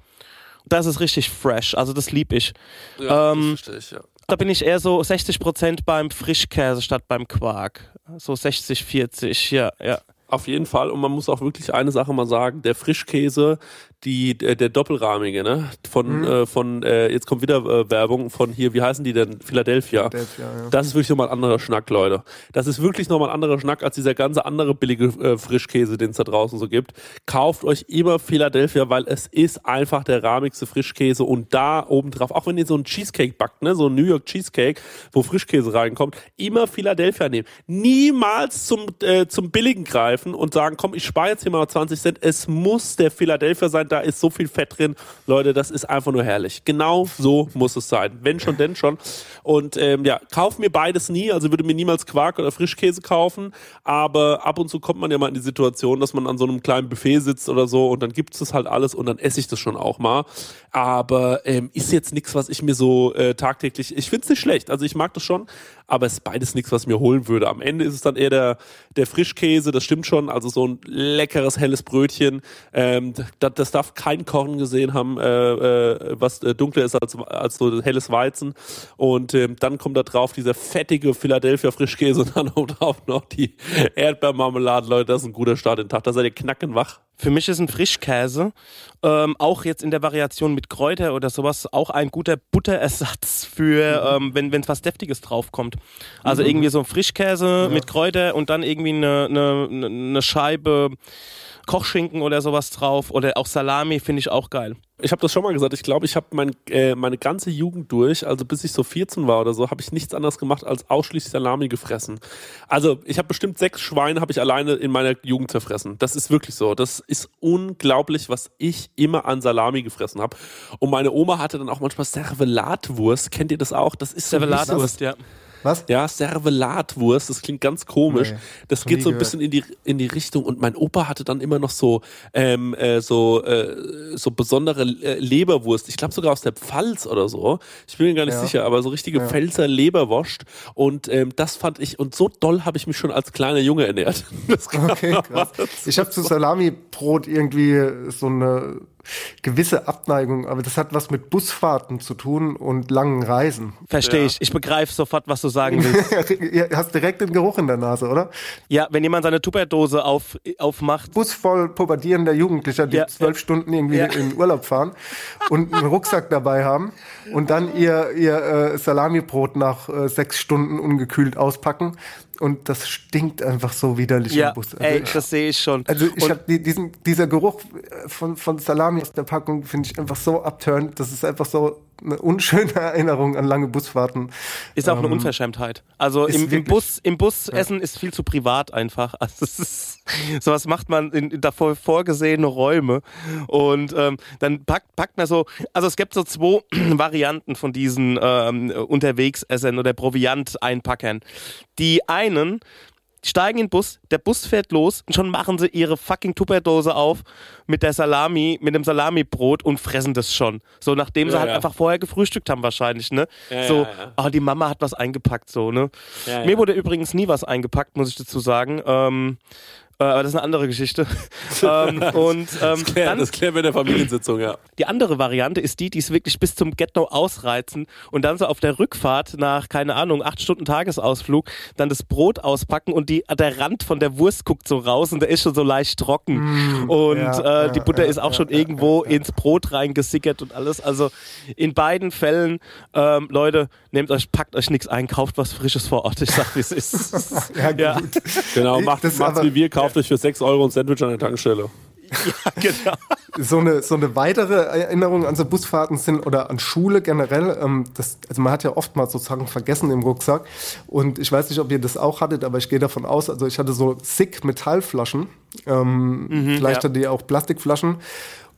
Das ist richtig fresh, also das lieb ich. Ja, Ähm, das verstehe ich, ja. Da bin ich eher so 60% beim Frischkäse statt beim Quark. So 60, 40, ja, ja. Auf jeden Fall. Und man muss auch wirklich eine Sache mal sagen: Der Frischkäse, die, der, der doppelrahmige, ne? Von, äh, von äh, jetzt kommt wieder äh, Werbung von hier, wie heißen die denn? Philadelphia. Philadelphia, ja. Das ist wirklich nochmal ein anderer Schnack, Leute. Das ist wirklich nochmal ein anderer Schnack als dieser ganze andere billige äh, Frischkäse, den es da draußen so gibt. Kauft euch immer Philadelphia, weil es ist einfach der rahmigste Frischkäse und da oben drauf, auch wenn ihr so einen Cheesecake backt, ne, so ein New York Cheesecake, wo Frischkäse reinkommt, immer Philadelphia nehmen. Niemals zum, äh, zum billigen greifen und sagen, komm, ich spare jetzt hier mal 20 Cent. Es muss der Philadelphia sein, da ist so viel Fett drin. Leute, das ist einfach nur herrlich. Genau so muss es sein. Wenn schon, denn schon. Und ähm, ja, kauf mir beides nie. Also würde mir niemals Quark oder Frischkäse kaufen. Aber ab und zu kommt man ja mal in die Situation, dass man an so einem kleinen Buffet sitzt oder so und dann gibt es das halt alles und dann esse ich das schon auch mal. Aber ähm, ist jetzt nichts, was ich mir so äh, tagtäglich. Ich finde es nicht schlecht. Also ich mag das schon, aber es ist beides nichts, was ich mir holen würde. Am Ende ist es dann eher der, der Frischkäse, das stimmt schon. Also so ein leckeres, helles Brötchen. Ähm, das, das darf kein Korn gesehen haben, äh, äh, was äh, dunkler ist als, als so helles Weizen. Und ähm, dann kommt da drauf dieser fettige Philadelphia Frischkäse und dann obendrauf noch die Erdbeermarmelade. Leute, das ist ein guter Start in den Tag. Da seid ihr knackenwach. Für mich ist ein Frischkäse, ähm, auch jetzt in der Variation mit Kräuter oder sowas, auch ein guter Butterersatz für, ähm, wenn es was Deftiges draufkommt. Also irgendwie so ein Frischkäse mit Kräuter und dann irgendwie eine, eine, eine Scheibe Kochschinken oder sowas drauf oder auch Salami finde ich auch geil. Ich habe das schon mal gesagt. Ich glaube, ich habe mein, äh, meine ganze Jugend durch, also bis ich so 14 war oder so, habe ich nichts anderes gemacht als ausschließlich Salami gefressen. Also ich habe bestimmt sechs Schweine habe ich alleine in meiner Jugend zerfressen. Das ist wirklich so. Das ist unglaublich, was ich immer an Salami gefressen habe. Und meine Oma hatte dann auch manchmal Servelatwurst. Kennt ihr das auch? Das ist Servelatwurst, ja. Was? ja, Servelatwurst, das klingt ganz komisch. Nee, das geht so ein bisschen in die, in die Richtung. Und mein Opa hatte dann immer noch so, ähm, äh, so, äh, so besondere äh, Leberwurst. Ich glaube sogar aus der Pfalz oder so. Ich bin mir gar nicht Ja. sicher, aber so richtige Pfälzer Leberwurst. Und ähm, das fand ich, und so doll habe ich mich schon als kleiner Junge ernährt. Okay, krass. Ich habe zu Salami-Brot irgendwie so eine gewisse Abneigung, aber das hat was mit Busfahrten zu tun und langen Reisen. Verstehe ich. Ich begreife sofort, was du sagen willst. Hast direkt den Geruch in der Nase, oder? ja, wenn jemand seine Tupperdose auf, aufmacht, Bus voll pubertierender Jugendlicher, die Ja, zwölf ja. Stunden irgendwie Ja. in Urlaub fahren und einen Rucksack dabei haben und dann ihr, ihr äh, Salamibrot nach äh, sechs Stunden ungekühlt auspacken und das stinkt einfach so widerlich ja, im Bus. Also ey, ich- das sehe ich schon. Also ich habe die, diesen dieser Geruch äh, von, von Salami aus der Packung finde ich einfach so abturnt. Das ist einfach so eine unschöne Erinnerung an lange Busfahrten. Ist auch eine Ähm, Unverschämtheit. Also im, im Bus, im Bus essen ist viel zu privat einfach. Also es ist, sowas macht man in, in davor vorgesehene Räume und ähm, dann packt, packt man so. Also es gibt so zwei Varianten von diesen ähm, Unterwegsessern oder Proviant-Einpackern. Die einen steigen in den Bus, der Bus fährt los und schon machen sie ihre fucking Tupperdose auf mit der Salami, mit dem Salamibrot und fressen das schon. So nachdem sie Ja, halt ja. einfach vorher gefrühstückt haben wahrscheinlich, ne? Ja, so, ah, die Mama hat was eingepackt, so, ne? Mir wurde übrigens nie was eingepackt, muss ich dazu sagen. Ähm, äh, aber das ist eine andere Geschichte. ähm, und ähm, Das klären, dann, das klären wir in der Familiensitzung, ja. die andere Variante ist die, die es wirklich bis zum Get-No ausreizen und dann so auf der Rückfahrt nach, keine Ahnung, acht Stunden Tagesausflug, dann das Brot auspacken und die, der Rand von der Wurst guckt so raus und der ist schon so leicht trocken. und ja, äh, die Butter ja, ist auch ja, schon ja, irgendwo ins Brot reingesickert und alles. Also in beiden Fällen, ähm, Leute, nehmt euch, packt euch nichts ein, kauft was Frisches vor Ort. Ich sag, wie es ist. Ja. Genau, macht, macht's aber- wie wir, kauft euch für 6 Euro ein Sandwich an der Tankstelle. genau. So eine, so eine weitere Erinnerung an so Busfahrten sind oder an Schule generell. Ähm, das, also man hat ja oftmals sozusagen vergessen im Rucksack. Und ich weiß nicht, ob ihr das auch hattet, aber ich gehe davon aus, also ich hatte so sick Metallflaschen. Ähm, vielleicht ja. hattet ihr auch Plastikflaschen.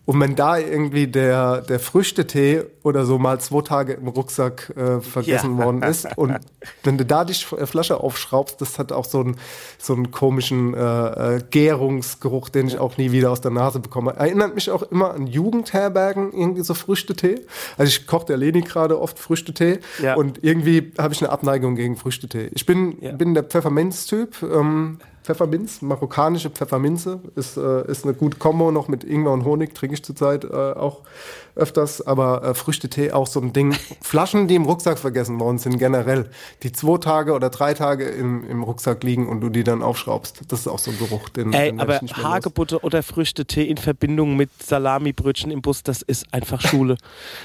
Und wenn da irgendwie der, der Früchtetee oder so mal zwei Tage im Rucksack äh, vergessen Ja. worden ist und wenn du da die äh, Flasche aufschraubst, das hat auch so einen, so einen komischen äh, äh, Gärungsgeruch, den ich auch nie wieder aus der Nase bekomme. Erinnert mich auch immer an Jugendherbergen, irgendwie so Früchtetee. Also ich koche der Leni gerade oft Früchtetee Ja. und irgendwie habe ich eine Abneigung gegen Früchtetee. Ich bin, Ja. bin der Pfefferminz-Typ. Ähm, Pfefferminz, marokkanische Pfefferminze, ist, äh, ist eine gute Kombo, noch mit Ingwer und Honig trinke ich zurzeit äh, auch öfters, aber äh, Früchtetee auch so ein Ding. Flaschen, die im Rucksack vergessen worden sind, generell, die zwei Tage oder drei Tage im, im Rucksack liegen und du die dann aufschraubst, das ist auch so ein Geruch, den, Ey, den aber mehr los. Hagebutte oder Früchtetee in Verbindung mit Salamibrötchen im Bus, das ist einfach Schule.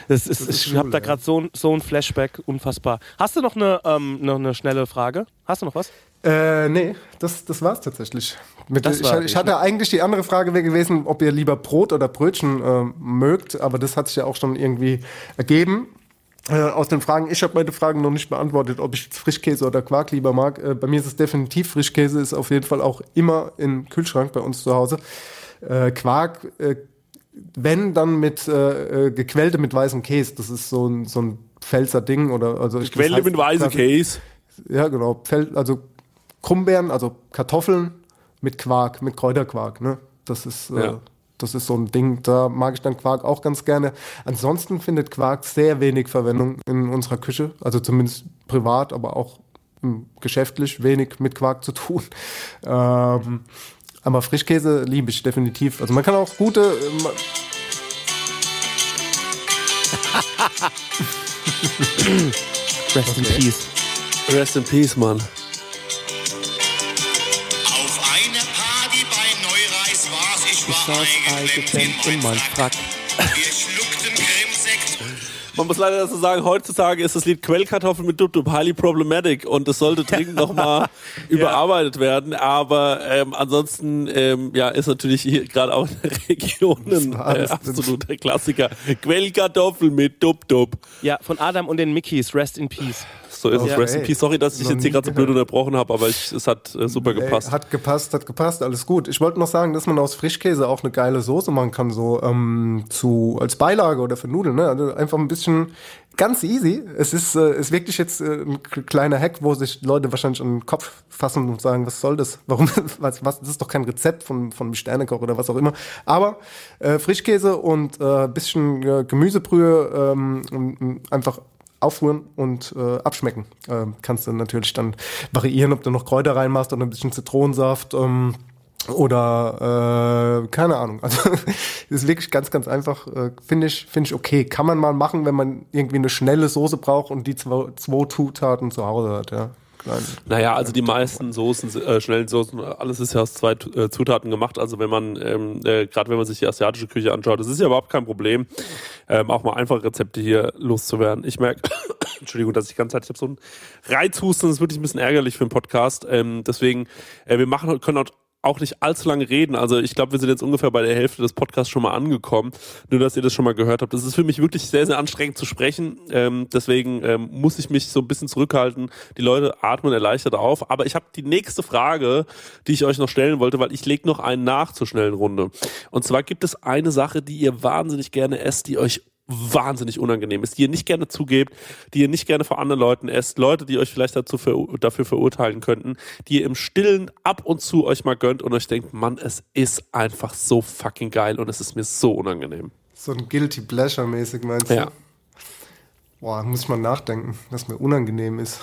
Das ist, ist ich habe da gerade so, so ein Flashback, unfassbar. Hast du noch eine, ähm, noch eine schnelle Frage? Hast du noch was? Äh, nee, das, das war's tatsächlich. Mit, Das ich, war- ich hatte eigentlich die andere Frage wäre gewesen, ob ihr lieber Brot oder Brötchen äh, mögt, aber das hat sich ja auch schon irgendwie ergeben. Äh, aus den Fragen, ich habe meine Fragen noch nicht beantwortet, ob ich jetzt Frischkäse oder Quark lieber mag. Äh, bei mir ist es definitiv Frischkäse, ist auf jeden Fall auch immer im Kühlschrank bei uns zu Hause. Äh, Quark, äh, wenn dann mit äh, gequälte mit weißem Käse, das ist so ein, so ein Pfälzer Ding oder also ich Quelle das heißt mit weiße quasi- Case. Ja, genau. Pfel also Krummbeeren, also Kartoffeln mit Quark, mit Kräuterquark. Ne? Das ist, äh, Ja. das ist so ein Ding. Da mag ich dann Quark auch ganz gerne. Ansonsten findet Quark sehr wenig Verwendung in unserer Küche. Also zumindest privat, aber auch geschäftlich wenig mit Quark zu tun. Ähm, aber Frischkäse liebe ich definitiv. Also man kann auch gute. äh, Rest in Peace. Rest in Peace, Mann. Auf einer Party bei Neureis war's, ich war saß eingeklemmt in mein Frack. Wir schluckten Grimmsekt Man muss leider dazu sagen, heutzutage ist das Lied Quellkartoffel mit Dub Dub highly problematic und es sollte dringend nochmal überarbeitet werden. Aber ähm, ansonsten ähm, ja, ist natürlich hier gerade auch in der Region ein äh, absoluter Klassiker. Quellkartoffel mit Dub Dub. Ja, von Adam und den Mickeys. Rest in Peace. So ist es. Ja, Rest in. Peace. Sorry, dass ich jetzt hier gerade so blöd unterbrochen habe, aber ich, es hat äh, super gepasst. Ey, hat gepasst, hat gepasst, alles gut. Ich wollte noch sagen, dass man aus Frischkäse auch eine geile Soße machen kann, so ähm, zu als Beilage oder für Nudeln. Ne? Also einfach ein bisschen ganz easy. Es ist, äh, ist wirklich jetzt äh, ein kleiner Hack, wo sich Leute wahrscheinlich an den Kopf fassen und sagen, was soll das? Warum? Was, was, das ist doch kein Rezept von, von Sternekoch oder was auch immer. Aber äh, Frischkäse und äh, bisschen äh, Gemüsebrühe ähm, und, und einfach aufrühren und äh, abschmecken. Äh, kannst du natürlich dann variieren, ob du noch Kräuter reinmachst oder ein bisschen Zitronensaft ähm, oder äh, keine Ahnung. Also ist wirklich ganz, ganz einfach. Äh, Finde ich, finde ich okay. Kann man mal machen, wenn man irgendwie eine schnelle Soße braucht und die zwei, zwei Zutaten zu Hause hat. Ja. Klein. Naja, also die meisten Soßen, äh, schnellen Soßen, alles ist ja aus zwei äh, Zutaten gemacht. Also wenn man, ähm, äh, gerade wenn man sich die asiatische Küche anschaut, das ist ja überhaupt kein Problem, ähm, auch mal einfache Rezepte hier loszuwerden. Ich merke, Entschuldigung, dass ich die ganze Zeit, ich habe so einen Reizhusten, das ist wirklich ein bisschen ärgerlich für einen Podcast. Ähm, deswegen, äh, wir machen, können auch auch nicht allzu lange reden. Also ich glaube, wir sind jetzt ungefähr bei der Hälfte des Podcasts schon mal angekommen. Nur, dass ihr das schon mal gehört habt. Das ist für mich wirklich sehr, sehr anstrengend zu sprechen. Ähm, deswegen ähm, muss ich mich so ein bisschen zurückhalten. Die Leute atmen erleichtert auf. Aber ich habe die nächste Frage, die ich euch noch stellen wollte, weil ich lege noch einen nach zur schnellen Runde. Und zwar gibt es eine Sache, die ihr wahnsinnig gerne esst, die euch wahnsinnig unangenehm ist, die ihr nicht gerne zugebt, die ihr nicht gerne vor anderen Leuten esst, Leute, die euch vielleicht dazu ver dafür verurteilen könnten, die ihr im Stillen ab und zu euch mal gönnt und euch denkt, Mann, es ist einfach so fucking geil und es ist mir so unangenehm. So ein Guilty Pleasure mäßig meinst du? Ja. Boah, muss ich mal nachdenken, dass mir unangenehm ist.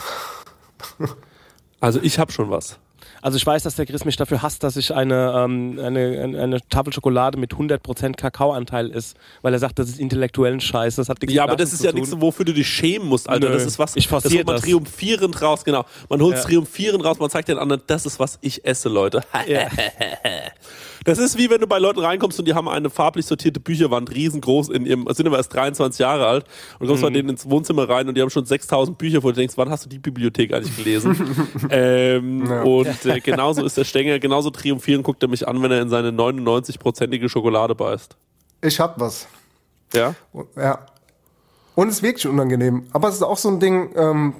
Also ich habe schon was. Also ich weiß, dass der Chris mich dafür hasst, dass ich eine, ähm, eine, eine, Tafel Schokolade mit 100% Kakaoanteil ist, weil er sagt, das ist intellektuellen Scheiß. Das hat nichts Ja, aber das ist ja nichts, wofür du dich schämen musst, Alter. Nö. Das ist was, Ich das holt man das. triumphierend raus, genau. Man holt es Ja. triumphierend raus, man zeigt den anderen, das ist, was ich esse, Leute. Ja. Das ist wie wenn du bei Leuten reinkommst und die haben eine farblich sortierte Bücherwand, riesengroß in ihrem, sind aber erst 23 Jahre alt und kommst bei Mhm. denen ins Wohnzimmer rein und die haben schon 6000 Bücher, wo du denkst, wann hast du die Bibliothek eigentlich gelesen? ähm, Und äh, genauso ist der Stenger, genauso triumphierend guckt er mich an, wenn er in seine 99-prozentige Schokolade beißt. Ich hab was. Ja? Ja. Und es ist wirklich unangenehm. Aber es ist auch so ein Ding, ähm,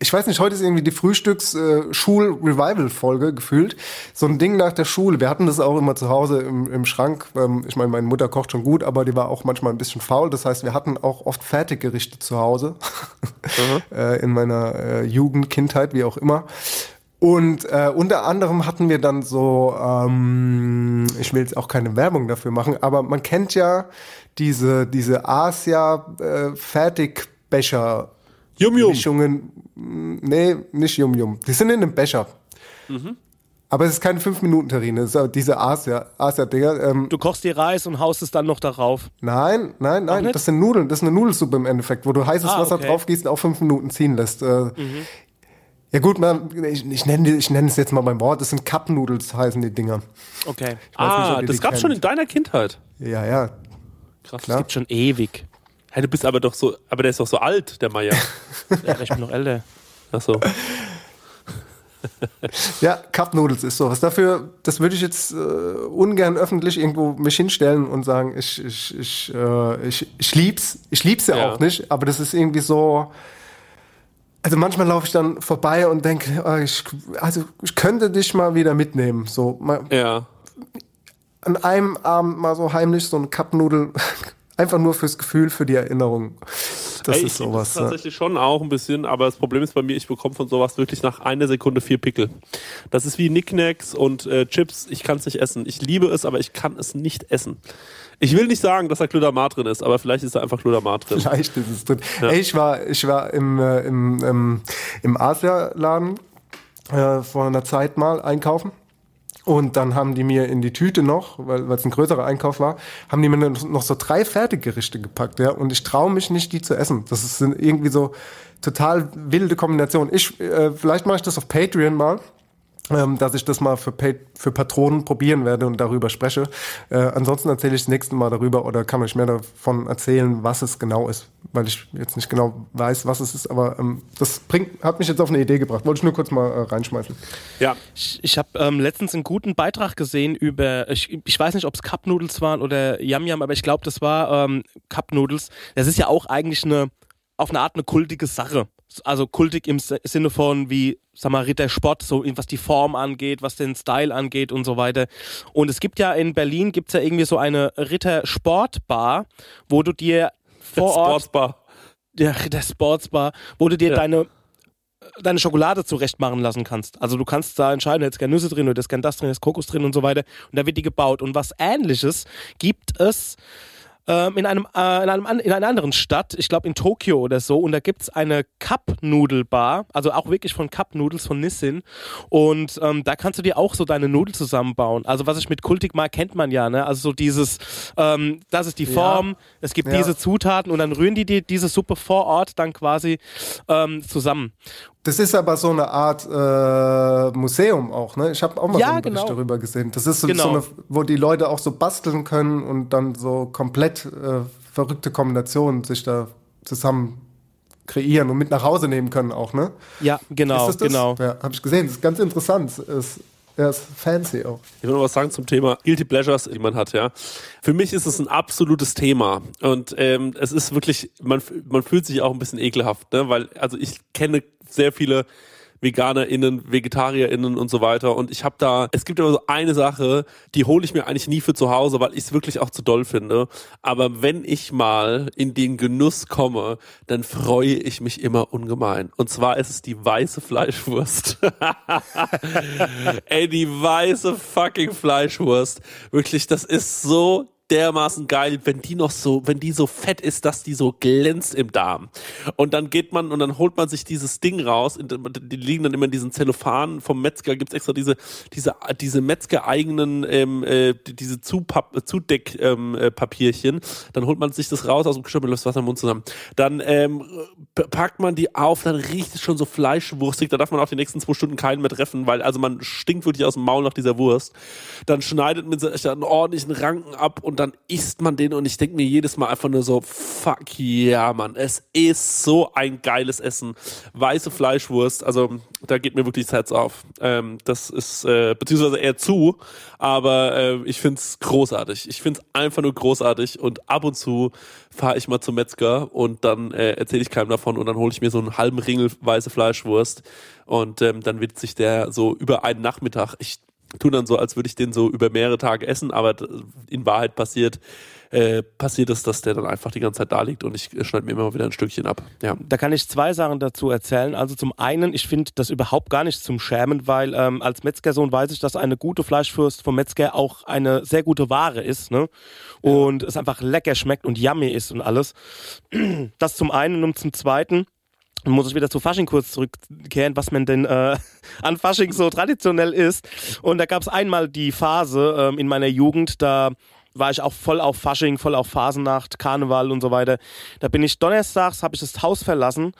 ich weiß nicht, heute ist irgendwie die Frühstücks-Schul-Revival-Folge gefühlt. So ein Ding nach der Schule. Wir hatten das auch immer zu Hause im, im Schrank. Ähm, ich meine, meine Mutter kocht schon gut, aber die war auch manchmal ein bisschen faul. Das heißt, wir hatten auch oft Fertiggerichte zu Hause. äh, in meiner äh, Jugend, Kindheit, wie auch immer. Und äh, unter anderem hatten wir dann so, ähm, ich will jetzt auch keine Werbung dafür machen, aber man kennt ja diese, diese Asia-Fertigbecher. Yum Yum. Mischungen. Nee, nicht Yum Yum. Die sind in einem Becher. Mhm. Aber es ist keine 5-Minuten-Terrine, es ist diese Asia, Asia-Dinger. Ähm, Du kochst dir Reis und haust es dann noch darauf. nein, nein, nein, nicht? das sind Nudeln, das ist eine Nudelsuppe im Endeffekt, wo du heißes Ah, Wasser okay. draufgießt und auch 5 Minuten ziehen lässt. Äh, Ja gut, man, ich, ich nenne ich nenne es jetzt mal beim Wort, das sind Cup-Noodles heißen die Dinger. Okay. Nicht, Ah, ihr das die gab's schon in deiner Kindheit. Ja, ja. Krass. Klar. Gibt schon ewig. Hey, du bist aber doch so, aber der ist doch so alt, der Meier. Ja, ich bin noch älter. Achso. Ja, Cup-Noodles ist sowas. Dafür, das würde ich jetzt äh, ungern öffentlich irgendwo mich hinstellen und sagen, ich, ich, ich, äh, ich, ich lieb's. Ich lieb's ja, Ja. auch nicht, aber das ist irgendwie so. Also manchmal laufe ich dann vorbei und denke, ah, ich, also ich könnte dich mal wieder mitnehmen. So mal Ja. an einem Abend mal so heimlich so ein Cup-Nudel, einfach nur fürs Gefühl, für die Erinnerung. Das Ey, ist ich sowas. Das ja. tatsächlich schon auch ein bisschen, aber das Problem ist bei mir, ich bekomme von sowas wirklich nach einer Sekunde vier Pickel. Das ist wie Knickknacks und äh, Chips. Ich kann es nicht essen. Ich liebe es, aber ich kann es nicht essen. Ich will nicht sagen, dass da Glutamat drin ist, aber vielleicht ist da einfach Glutamat drin. Vielleicht ist es drin. Ey, ich war, ich war im, äh, im, im, im Asia-Laden äh, vor einer Zeit mal einkaufen. Und dann haben die mir in die Tüte noch, weil es ein größerer Einkauf war, haben die mir noch so drei Fertiggerichte gepackt, ja. Und ich traue mich nicht, die zu essen. Das ist irgendwie so total wilde Kombination. Ich, äh, vielleicht mache ich das auf Patreon mal. Ähm, dass ich das mal für, für Patronen probieren werde und darüber spreche. Äh, ansonsten erzähle ich das nächste Mal darüber oder kann euch mehr davon erzählen, was es genau ist, weil ich jetzt nicht genau weiß, was es ist, aber ähm, das bringt, hat mich jetzt auf eine Idee gebracht. Wollte ich nur kurz mal äh, reinschmeißen. Ja. Ich, ich habe ähm, letztens einen guten Beitrag gesehen über, ich, ich weiß nicht, ob es Cup Noodles waren oder Yam Yam, aber ich glaube, das war ähm, Cup Noodles. Das ist ja auch eigentlich eine, auf eine Art eine kultige Sache. Also kultig im Sinne von wie, sag mal, Rittersport, so was die Form angeht, was den Style angeht und so weiter. Und es gibt ja in Berlin, gibt's ja irgendwie so eine Rittersportbar, wo du dir vor Ort Sportsbar. der, der Sportsbar, wo du dir Ja. deine deine Schokolade zurechtmachen lassen kannst. Also du kannst da entscheiden, du hättest gerne Nüsse drin, du hättest gerne das drin, du hättest Kokos drin und so weiter. Und da wird die gebaut. Und was ähnliches gibt es ähm, in, einem, äh, in, einem, in einer anderen Stadt, ich glaube in Tokio oder so, und da gibt es eine Cup-Nudelbar, also auch wirklich von Cup-Nudels von Nissin. Und ähm, da kannst du dir auch so deine Nudeln zusammenbauen. Also was ich mit Kultig mag, kennt man ja, ne? Also so dieses, ähm, das ist die Form, es gibt Ja. diese Zutaten und dann rühren die, die diese Suppe vor Ort dann quasi ähm, zusammen. Das ist aber so eine Art äh, Museum auch, ne? Ich habe auch mal Ja, so einen Bericht genau. darüber gesehen. Das ist so, Genau. so eine, wo die Leute auch so basteln können und dann so komplett äh, verrückte Kombinationen sich da zusammen kreieren und mit nach Hause nehmen können auch, ne? Ja, genau, ist das das? genau. Ja, habe ich gesehen. Das ist ganz interessant. Ist, ja, ist fancy auch. Ich will noch was sagen zum Thema Guilty Pleasures, die man hat, ja. Für mich ist es ein absolutes Thema. Und ähm, es ist wirklich, man, man fühlt sich auch ein bisschen ekelhaft, ne? Weil, also ich kenne sehr viele VeganerInnen, VegetarierInnen und so weiter. Und ich habe da, es gibt aber so eine Sache, die hole ich mir eigentlich nie für zu Hause, weil ich es wirklich auch zu doll finde. Aber wenn ich mal in den Genuss komme, dann freue ich mich immer ungemein. Und zwar ist es die weiße Fleischwurst. Ey, die weiße fucking Fleischwurst. Wirklich, das ist so dermaßen geil, wenn die noch so, wenn die so fett ist, dass die so glänzt im Darm. Und dann geht man und dann holt man sich dieses Ding raus, die liegen dann immer in diesen Zellophan vom Metzger, gibt's extra diese, diese, diese Metzger-eigenen, ähm, äh, diese Zudeck-Papierchen. Ähm, äh, dann holt man sich das raus aus dem Geschirr, läuft Wasser im Mund zusammen. Dann ähm, packt man die auf, dann riecht es schon so fleischwurstig, da darf man auch die nächsten zwei Stunden keinen mehr treffen, weil also man stinkt wirklich aus dem Maul nach dieser Wurst. Dann schneidet man sich einen ordentlichen Ranken ab und dann isst man den und ich denke mir jedes Mal einfach nur so, fuck ja, Mann, es ist so ein geiles Essen. Weiße Fleischwurst, also da geht mir wirklich das Herz auf. Ähm, das ist, äh, beziehungsweise eher zu, aber äh, ich find's großartig. Ich find's einfach nur großartig und ab und zu fahre ich mal zum Metzger und dann äh, erzähle ich keinem davon und dann hole ich mir so einen halben Ringel weiße Fleischwurst und ähm, dann wird sich der so über einen Nachmittag, ich tun dann so, als würde ich den so über mehrere Tage essen, aber in Wahrheit passiert äh, passiert es, dass der dann einfach die ganze Zeit da liegt und ich schneide mir immer wieder ein Stückchen ab. Ja. Da kann ich zwei Sachen dazu erzählen. Also zum einen, ich finde das überhaupt gar nicht zum Schämen, weil ähm, als Metzgersohn weiß ich, dass eine gute Fleischwurst vom Metzger auch eine sehr gute Ware ist ne? und ja. es einfach lecker schmeckt und yummy ist und alles. Das zum einen und zum zweiten muss ich wieder zu Fasching kurz zurückkehren, was man denn äh, an Fasching so traditionell ist. Und da gab es einmal die Phase ähm, in meiner Jugend, da war ich auch voll auf Fasching, voll auf Phasennacht, Karneval und so weiter. Da bin ich donnerstags, habe ich das Haus verlassen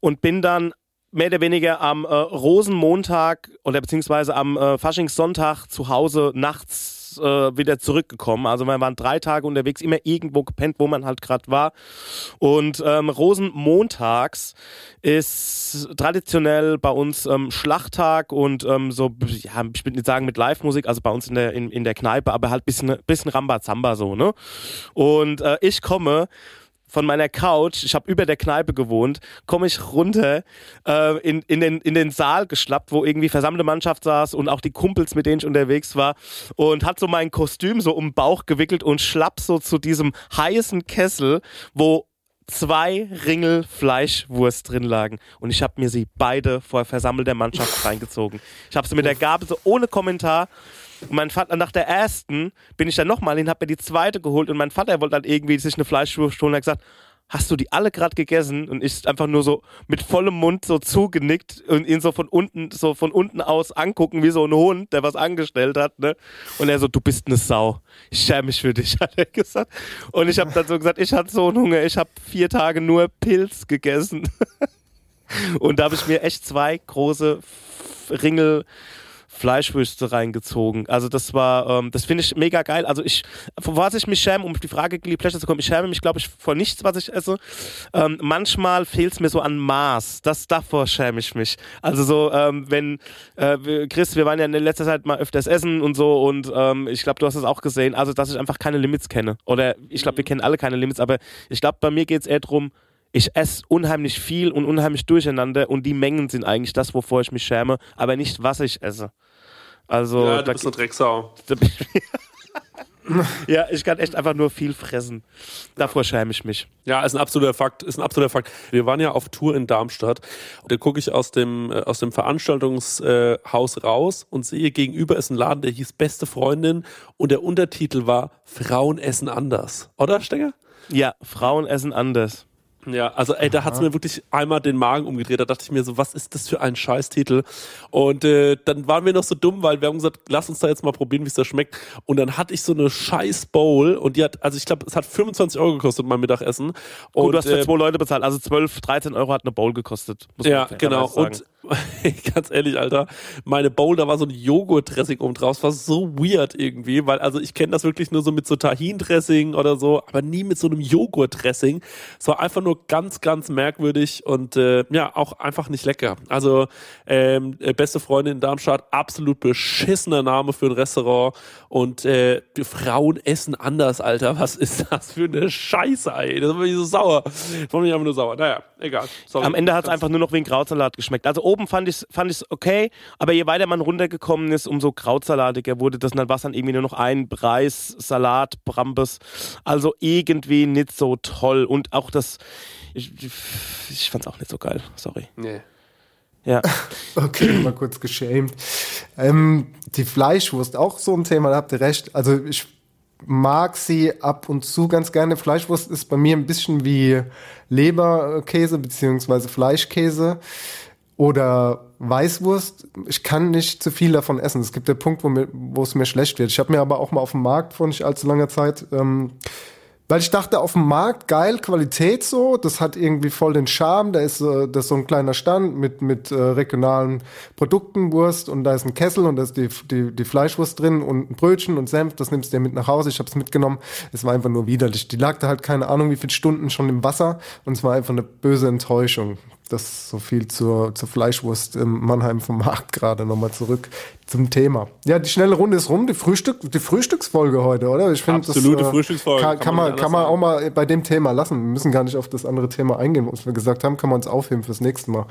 und bin dann mehr oder weniger am äh, Rosenmontag oder beziehungsweise am äh, Faschingssonntag zu Hause nachts äh, wieder zurückgekommen. Also wir waren drei Tage unterwegs, immer irgendwo gepennt, wo man halt gerade war. Und ähm, Rosenmontags ist traditionell bei uns ähm, Schlachttag und ähm, so, ja, ich würde nicht sagen mit Live-Musik, also bei uns in der, in, in der Kneipe, aber halt bisschen, bisschen Rambazamba so, ne? Und äh, ich komme von meiner Couch, ich habe über der Kneipe gewohnt, komme ich runter äh, in, in, den, in den Saal geschlappt, wo irgendwie versammelte Mannschaft saß und auch die Kumpels, mit denen ich unterwegs war und hat so mein Kostüm so um den Bauch gewickelt und schlapp so zu diesem heißen Kessel, wo zwei Ringel Fleischwurst drin lagen. Und ich habe mir sie beide vor versammelter Mannschaft reingezogen. Ich habe sie mit der Gabel so ohne Kommentar und mein Vater, nach der ersten bin ich dann nochmal hin, hab mir die zweite geholt und mein Vater wollte dann irgendwie sich eine Fleischwurst holen und hat gesagt, hast du die alle gerade gegessen? Und ich einfach nur so mit vollem Mund so zugenickt und ihn so von unten, so von unten aus angucken, wie so ein Hund, der was angestellt hat, ne? Und er so, du bist eine Sau. Ich schäme mich für dich, hat er gesagt. Und ich habe dann so gesagt, ich hatte so einen Hunger, ich habe vier Tage nur Pilz gegessen. und da habe ich mir echt zwei große Ringel Fleischwürste reingezogen. Also das war, ähm, das finde ich mega geil. Also ich, vor was ich mich schäme, um auf die Frage Pleasure zu kommen, ich schäme mich, glaube ich, vor nichts, was ich esse. Ähm, manchmal fehlt es mir so an Maß. Das davor schäme ich mich. Also so, ähm, wenn äh, Chris, wir waren ja in letzter Zeit mal öfters essen und so und ähm, ich glaube, du hast es auch gesehen. Also dass ich einfach keine Limits kenne. Oder ich glaube, wir kennen alle keine Limits, aber ich glaube, bei mir geht es eher darum, ich esse unheimlich viel und unheimlich durcheinander und die Mengen sind eigentlich das, wovor ich mich schäme, aber nicht, was ich esse. Also, ja, du da, bist eine Drecksau. ja, ich kann echt einfach nur viel fressen. Davor schäme ich mich. Ja, ist ein absoluter Fakt. Ist ein absoluter Fakt. Wir waren ja auf Tour in Darmstadt. Und da gucke ich aus dem, äh, aus dem Veranstaltungshaus äh, raus und sehe gegenüber ist ein Laden, der hieß Beste Freundin und der Untertitel war Frauen essen anders. Oder, Stenger? Ja, Frauen essen anders. Ja, also ey, da hat's mir wirklich einmal den Magen umgedreht. Da dachte ich mir so, was ist das für ein Scheißtitel? Und äh, dann waren wir noch so dumm, weil wir haben gesagt, lass uns da jetzt mal probieren, wie es da schmeckt. Und dann hatte ich so eine scheiß Bowl und die hat, also ich glaube, es hat 25 Euro gekostet, mein Mittagessen. Und, Gut, du hast für äh, zwei Leute bezahlt, also 12, 13 Euro hat eine Bowl gekostet. ja, genau. Und ganz ehrlich, Alter, meine Bowl, da war so ein Joghurt-Dressing oben drauf. Es war so weird irgendwie, weil also ich kenne das wirklich nur so mit so Tahin-Dressing oder so, aber nie mit so einem Joghurt-Dressing. Es war einfach nur ganz, ganz merkwürdig und äh, ja, auch einfach nicht lecker. Also ähm, äh, beste Freundin in Darmstadt, absolut beschissener Name für ein Restaurant und äh, Frauen essen anders, Alter. Was ist das für eine Scheiße, ey? Das war mich so sauer. Das war mich einfach nur sauer. Naja, egal. Sorry. Am Ende hat es einfach nur noch wie ein Krautsalat geschmeckt. Also oben fand ich es fand okay, aber je weiter man runtergekommen ist, umso krautsalatiger wurde das. Und dann war es dann irgendwie nur noch ein Reis, Salat, Brambes. Also irgendwie nicht so toll. Und auch das, ich, ich fand es auch nicht so geil. Sorry. Nee. Ja. Okay, mal kurz geschämt. Ähm, die Fleischwurst, auch so ein Thema, da habt ihr recht. Also ich mag sie ab und zu ganz gerne. Fleischwurst ist bei mir ein bisschen wie Leberkäse beziehungsweise Fleischkäse oder Weißwurst. Ich kann nicht zu viel davon essen. Es gibt den Punkt, wo, mir, wo es mir schlecht wird. Ich habe mir aber auch mal auf dem Markt vor nicht allzu langer Zeit ähm, Weil ich dachte, auf dem Markt, geil, Qualität so, das hat irgendwie voll den Charme. Da ist, äh, das ist so ein kleiner Stand mit, mit äh, regionalen Produkten, Wurst und da ist ein Kessel und da ist die, die, die Fleischwurst drin und ein Brötchen und Senf, das nimmst du dir mit nach Hause. Ich habe es mitgenommen. Es war einfach nur widerlich. Die lag da halt keine Ahnung wie viele Stunden schon im Wasser und es war einfach eine böse Enttäuschung. Das so viel zur, zur Fleischwurst im Mannheim vom Markt gerade nochmal zurück zum Thema. Ja, die schnelle Runde ist rum, die Frühstück, die Frühstücksfolge heute, oder? Ich finde Absolute das, äh, Frühstücksfolge, Kann, kann man kann man auch mal bei dem Thema lassen. Wir müssen gar nicht auf das andere Thema eingehen, was wir gesagt haben, kann man uns aufheben fürs nächste Mal.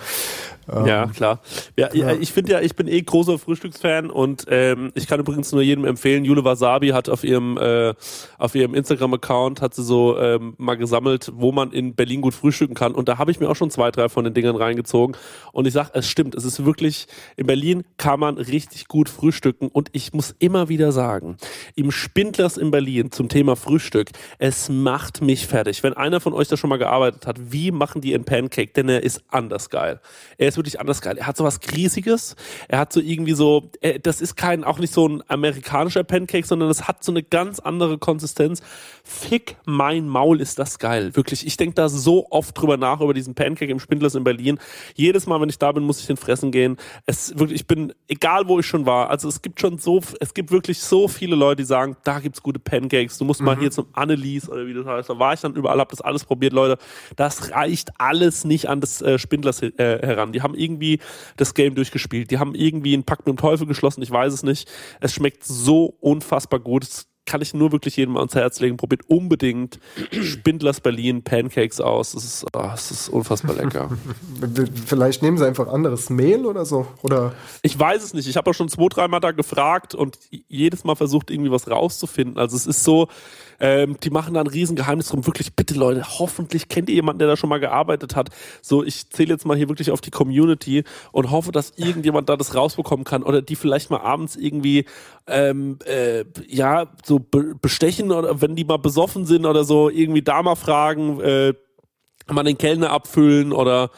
Ähm, Ja, klar. Ja, ja. Ich finde ja, ich bin eh großer Frühstücksfan und ähm, ich kann übrigens nur jedem empfehlen, Jule Wasabi hat auf ihrem äh, auf ihrem Instagram-Account hat sie so ähm, mal gesammelt, wo man in Berlin gut frühstücken kann und da habe ich mir auch schon zwei, drei von den Dingern reingezogen und ich sag, es stimmt, es ist wirklich, in Berlin kann man richtig gut frühstücken und ich muss immer wieder sagen, im Spindlers in Berlin zum Thema Frühstück, es macht mich fertig. Wenn einer von euch da schon mal gearbeitet hat, wie machen die einen Pancake? Denn er ist anders geil. Er ist wirklich anders geil. Er hat so was Kriesiges. Er hat so irgendwie so, das ist kein, auch nicht so ein amerikanischer Pancake, sondern es hat so eine ganz andere Konsistenz. Fick mein Maul ist das geil. Wirklich. Ich denke da so oft drüber nach, über diesen Pancake im Spindlers in Berlin. Jedes Mal, wenn ich da bin, muss ich den fressen gehen. Es wirklich, ich bin, egal wo ich schon war. Also es gibt schon so, es gibt wirklich so viele Leute, die sagen, da gibt's gute Pancakes. Du musst mal hier zum Annelies oder wie das heißt. Da war ich dann überall, hab das alles probiert, Leute. Das reicht alles nicht an das äh, Spindlers äh, heran. Die haben irgendwie das Game durchgespielt. Die haben irgendwie einen Pakt mit dem Teufel geschlossen. Ich weiß es nicht. Es schmeckt so unfassbar gut. Es kann ich nur wirklich jedem ans Herz legen. Probiert unbedingt Spindlers Berlin Pancakes aus. Es ist, ah, es ist unfassbar lecker. Vielleicht nehmen sie einfach anderes Mehl oder so. Oder Ich weiß es nicht. Ich habe auch schon zwei, dreimal da gefragt und jedes Mal versucht, irgendwie was rauszufinden. Also es ist so, ähm, die machen da ein Riesengeheimnis drum. Wirklich, bitte Leute, hoffentlich kennt ihr jemanden, der da schon mal gearbeitet hat. So, ich zähle jetzt mal hier wirklich auf die Community und hoffe, dass irgendjemand da das rausbekommen kann oder die vielleicht mal abends irgendwie ähm, äh, ja, so be bestechen oder wenn die mal besoffen sind oder so, irgendwie da mal fragen, äh, mal den Kellner abfüllen oder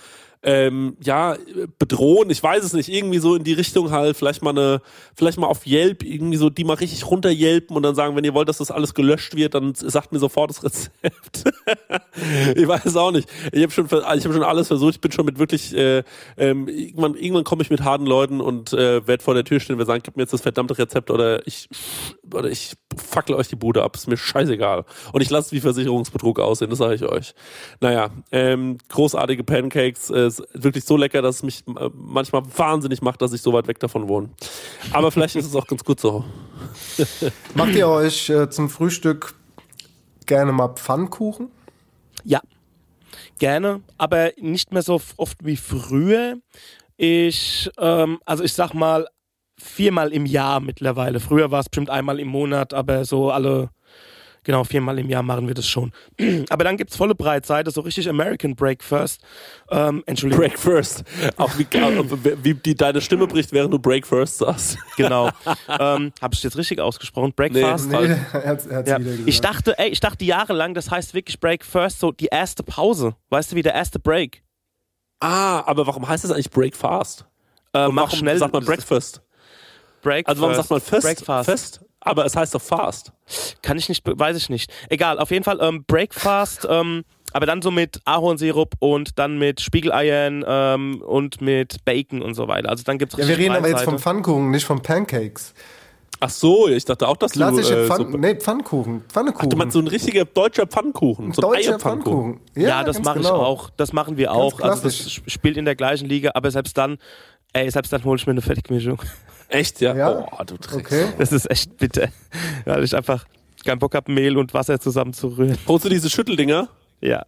ähm, ja, bedrohen, ich weiß es nicht, irgendwie so in die Richtung halt, vielleicht mal eine, vielleicht mal auf Yelp, irgendwie so, die mal richtig runterjelpen und dann sagen, wenn ihr wollt, dass das alles gelöscht wird, dann sagt mir sofort das Rezept. ich weiß auch nicht. Ich habe schon, ich habe schon alles versucht, ich bin schon mit wirklich, äh, ähm, irgendwann, irgendwann komme ich mit harten Leuten und äh, werde vor der Tür stehen und wir sagen, gib mir jetzt das verdammte Rezept oder ich, oder ich fackle euch die Bude ab, ist mir scheißegal. Und ich lasse wie Versicherungsbetrug aussehen, das sage ich euch. Naja, ähm, großartige Pancakes, äh, ist wirklich so lecker, dass es mich äh, manchmal wahnsinnig macht, dass ich so weit weg davon wohne. Aber vielleicht ist es auch ganz gut so. macht ihr euch äh, zum Frühstück gerne mal Pfannkuchen? Ja, gerne, aber nicht mehr so oft wie früher. Ich, ähm, also ich sag mal, viermal im Jahr mittlerweile. Früher war es bestimmt einmal im Monat, aber so alle, genau, viermal im Jahr machen wir das schon. aber dann gibt's volle Breitseite, so richtig American Breakfast. Ähm, Entschuldigung. Break First. Auch wie, wie die, deine Stimme bricht, während du Break First sagst. Genau. ähm, Habe ich jetzt richtig ausgesprochen? Breakfast? Nee, er hat's, er hat's Ja. Ich dachte, ey, ich dachte jahrelang, das heißt wirklich Break First, so die erste Pause. Weißt du, wie der erste Break? Ah, aber warum heißt das eigentlich Break Fast? Äh, mach warum schnell. sagt man Breakfast? Break Also warum sagt man Fest? Breakfast. Fest? Aber es heißt doch Fast. Kann ich nicht, weiß ich nicht. Egal, auf jeden Fall ähm, Breakfast, ähm, aber dann so mit Ahornsirup und dann mit Spiegeleiern ähm, und mit Bacon und so weiter. Also dann gibt's Ja, wir richtig reden aber jetzt vom Pfannkuchen, nicht von Pancakes. Ach so, ich dachte auch, dass Klassische du... Äh, Pfann so, nee, Pfannkuchen. Pfannekuchen. du meinst so ein richtiger deutscher Pfannkuchen. So ein Deutscher Eierpfannkuchen. Pfannkuchen. Ja, das ganz mache ich genau. auch. Das machen wir auch. Also das klassisch. sp- spielt in der gleichen Liga, aber selbst dann, ey, selbst dann hole ich mir eine Fertigmischung. Echt, ja? Ja? Oh, du Dreck. Okay. Das ist echt bitter. Weil ich einfach keinen Bock habe, Mehl und Wasser zusammenzurühren. Holst du diese Schütteldinger? Ja.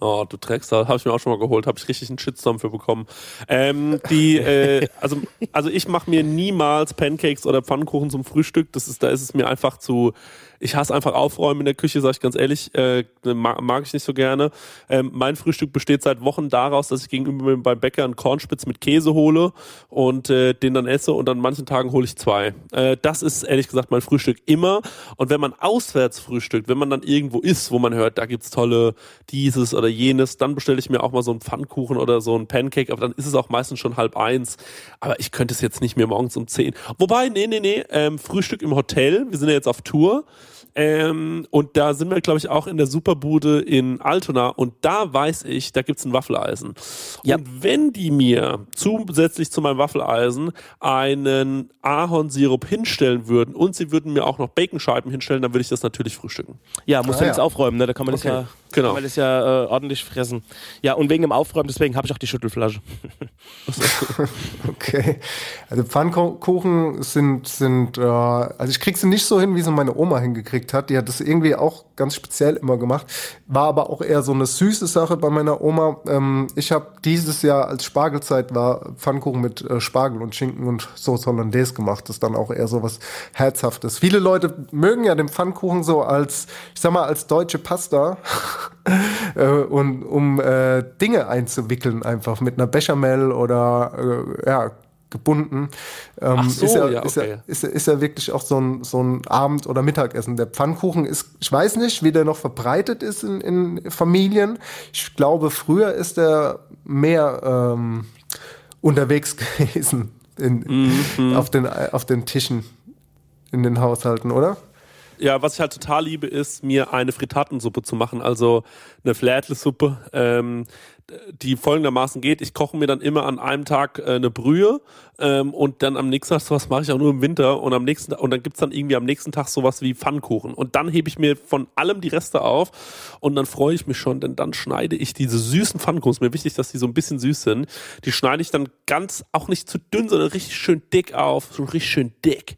Oh, du Drecksau, habe ich mir auch schon mal geholt, habe ich richtig einen Shitstorm für bekommen. Ähm, die, äh, also, also ich mache mir niemals Pancakes oder Pfannkuchen zum Frühstück. Das ist, da ist es mir einfach zu. Ich hasse einfach Aufräumen in der Küche, sage ich ganz ehrlich. Äh, mag, mag ich nicht so gerne. Ähm, mein Frühstück besteht seit Wochen daraus, dass ich gegenüber beim Bäcker einen Kornspitz mit Käse hole und äh, den dann esse und an manchen Tagen hole ich zwei. Äh, das ist ehrlich gesagt mein Frühstück immer. Und wenn man auswärts frühstückt, wenn man dann irgendwo ist, wo man hört, da gibt's tolle dieses oder jenes, dann bestelle ich mir auch mal so einen Pfannkuchen oder so einen Pancake, aber dann ist es auch meistens schon halb eins. Aber ich könnte es jetzt nicht mehr morgens um zehn. Wobei, nee, nee, nee, ähm, Frühstück im Hotel, wir sind ja jetzt auf Tour. Ähm, und da sind wir, glaube ich, auch in der Superbude in Altona. Und da weiß ich, da gibt's ein Waffeleisen. Ja. Und wenn die mir zusätzlich zu meinem Waffeleisen einen Ahornsirup hinstellen würden und sie würden mir auch noch Baconscheiben hinstellen, dann würde ich das natürlich frühstücken. Ja, muss Ah, ja nichts aufräumen, ne? Da kann man Okay. das ja, Genau. man das ja äh, ordentlich fressen. Ja, und wegen dem Aufräumen, deswegen habe ich auch die Schüttelflasche. Okay. Also Pfannkuchen sind, sind äh, also ich krieg sie nicht so hin, wie sie meine Oma hingekriegt hat. Die hat das irgendwie auch ganz speziell immer gemacht. War aber auch eher so eine süße Sache bei meiner Oma. Ähm, ich habe dieses Jahr, als Spargelzeit war, Pfannkuchen mit äh, Spargel und Schinken und Sauce Hollandaise gemacht. Das ist dann auch eher so was Herzhaftes. Viele Leute mögen ja den Pfannkuchen so als, ich sag mal, als deutsche Pasta. äh, und um äh, Dinge einzuwickeln, einfach mit einer Bechamel oder äh, ja, gebunden. Ähm, Ach so, ist ja, ja, ist, okay. ja, ist, ja, ist ja wirklich auch so ein, so ein Abend- oder Mittagessen. Der Pfannkuchen ist, ich weiß nicht, wie der noch verbreitet ist in, in Familien. Ich glaube, früher ist er mehr ähm, unterwegs gewesen in, Mhm. auf, den, auf den Tischen in den Haushalten, oder? Ja, was ich halt total liebe, ist, mir eine Frittatensuppe zu machen, also eine Flädle-Suppe, ähm, die folgendermaßen geht. Ich koche mir dann immer an einem Tag äh, eine Brühe ähm, und dann am nächsten Tag, sowas mache ich auch nur im Winter und am nächsten und dann gibt's dann irgendwie am nächsten Tag sowas wie Pfannkuchen. Und dann hebe ich mir von allem die Reste auf und dann freue ich mich schon, denn dann schneide ich diese süßen Pfannkuchen. Ist mir wichtig, dass die so ein bisschen süß sind. Die schneide ich dann ganz, auch nicht zu dünn, sondern richtig schön dick auf, so richtig schön dick.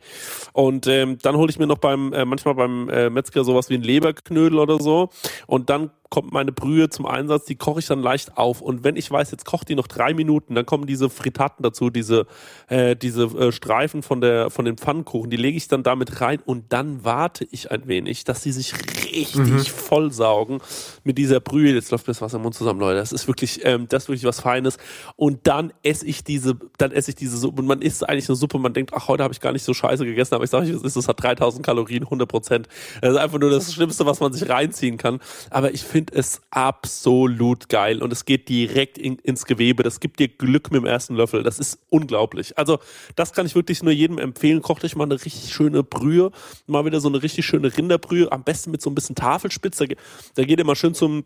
Und ähm, dann hole ich mir noch beim, äh, manchmal beim äh, Metzger sowas wie ein Leberknödel oder so. Und dann kommt meine Brühe zum Einsatz, die koche ich dann leicht auf. Und wenn ich weiß, jetzt kocht die noch drei Minuten, dann kommen diese Fritaten dazu, diese, äh, diese äh, Streifen von, der, von den Pfannkuchen, die lege ich dann damit rein und dann warte ich ein wenig, dass die sich richtig vollsaugen mit dieser Brühe. Jetzt läuft mir das Wasser im Mund zusammen, Leute. Das ist wirklich, ähm, das ist wirklich was Feines. Und dann esse ich diese, dann esse ich diese Suppe. Und man isst eigentlich eine Suppe, man denkt, ach, heute habe ich gar nicht so scheiße gegessen, aber ich sage was ist, das hat 3000 Kalorien, 100 Prozent. Das ist einfach nur das Schlimmste, was man sich reinziehen kann. Aber ich finde es absolut geil und es geht direkt in, ins Gewebe. Das gibt dir Glück mit dem ersten Löffel. Das ist unglaublich. Also, das kann ich wirklich nur jedem empfehlen. Kocht euch mal eine richtig schöne Brühe. Mal wieder so eine richtig schöne Rinderbrühe. Am besten mit so ein bisschen Tafelspitz. Da, da geht ihr mal schön zum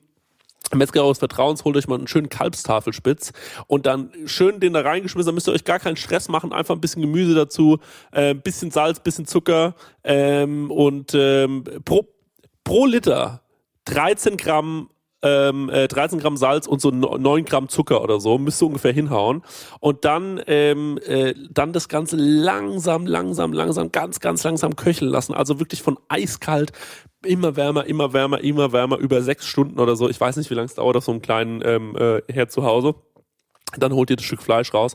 Metzger eures Vertrauens, holt euch mal einen schönen Kalbstafelspitz und dann schön den da reingeschmissen, dann müsst ihr euch gar keinen Stress machen, einfach ein bisschen Gemüse dazu, äh, ein bisschen Salz, bisschen Zucker ähm, und ähm, pro, pro Liter 13 Gramm ähm, äh, 13 Gramm Salz und so no- 9 Gramm Zucker oder so, müsste ungefähr hinhauen. Und dann, ähm, äh, dann das Ganze langsam, langsam, langsam, ganz, ganz langsam köcheln lassen. Also wirklich von eiskalt immer wärmer, immer wärmer, immer wärmer, über sechs Stunden oder so. Ich weiß nicht, wie lange es dauert auf so einem kleinen ähm, äh, Herd zu Hause. Dann holt ihr das Stück Fleisch raus,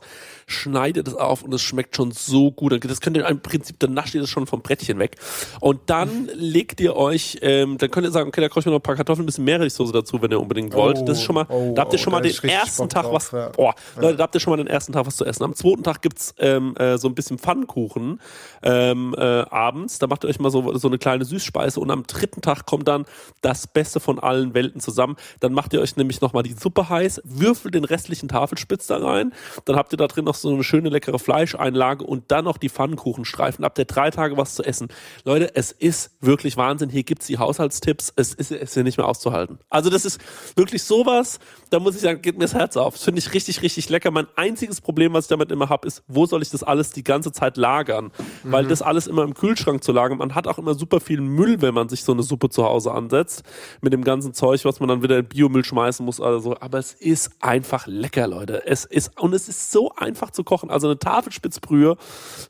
schneidet es auf und es schmeckt schon so gut. Das könnt ihr im Prinzip, dann nascht ihr das schon vom Brettchen weg. Und dann legt ihr euch, ähm, dann könnt ihr sagen, okay, da koche ich mir noch ein paar Kartoffeln, ein bisschen Meerrechtsoße dazu, wenn ihr unbedingt wollt. das ist schon mal, oh, da habt ihr schon oh, mal den ersten Tag drauf, was, ja. boah, Leute, da habt ihr schon mal den ersten Tag was zu essen. Am zweiten Tag gibt's ähm, äh, so ein bisschen Pfannkuchen ähm, äh, abends. Da macht ihr euch mal so, so eine kleine Süßspeise und am dritten Tag kommt dann das Beste von allen Welten zusammen. Dann macht ihr euch nämlich nochmal die Suppe heiß, würfelt den restlichen Tafelspitz da rein, dann habt ihr da drin noch so eine schöne leckere Fleischeinlage und dann noch die Pfannkuchenstreifen. Habt ihr drei Tage was zu essen. Leute, es ist wirklich Wahnsinn. Hier gibt's die Haushaltstipps. Es ist, es ist hier nicht mehr auszuhalten. Also das ist wirklich sowas, da muss ich sagen, geht mir das Herz auf. Das finde ich richtig, richtig lecker. Mein einziges Problem, was ich damit immer habe, ist, wo soll ich das alles die ganze Zeit lagern? Weil das alles immer im Kühlschrank zu lagern, man hat auch immer super viel Müll, wenn man sich so eine Suppe zu Hause ansetzt. Mit dem ganzen Zeug, was man dann wieder in Biomüll schmeißen muss. Also, aber es ist einfach lecker, Leute. Es ist, und es ist so einfach zu kochen. Also eine Tafelspitzbrühe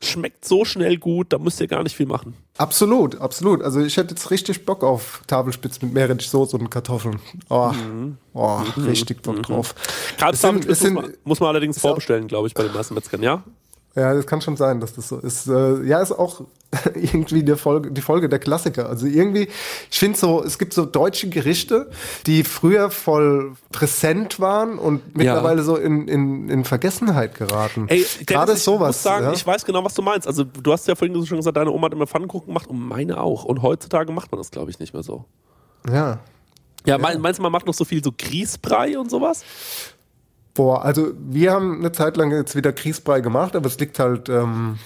schmeckt so schnell gut, da müsst ihr gar nicht viel machen. Absolut, absolut. Also ich hätte jetzt richtig Bock auf Tafelspitz mit Meerrettichsoße und Kartoffeln. Oh, oh richtig Bock drauf. Es sind- muss, man, muss man allerdings vorbestellen, glaube ich, bei den meisten Metzgern, ja? Ja, das kann schon sein, dass das so ist. Äh, ja, ist auch irgendwie die Folge, die Folge der Klassiker. Also irgendwie, ich finde so, es gibt so deutsche Gerichte, die früher voll präsent waren und mittlerweile so in, in, in Vergessenheit geraten. Ey, Gerade ich sowas. muss sagen, ja? ich weiß genau, was du meinst. Also du hast ja vorhin schon gesagt, deine Oma hat immer Pfannkuchen gemacht und meine auch. Und heutzutage macht man das, glaube ich, nicht mehr so. ja. Ja, mein- meinst du, man macht noch so viel so Grießbrei und sowas? Boah, also wir haben eine Zeit lang jetzt wieder Kriegsbrei gemacht, aber es liegt halt, ähm,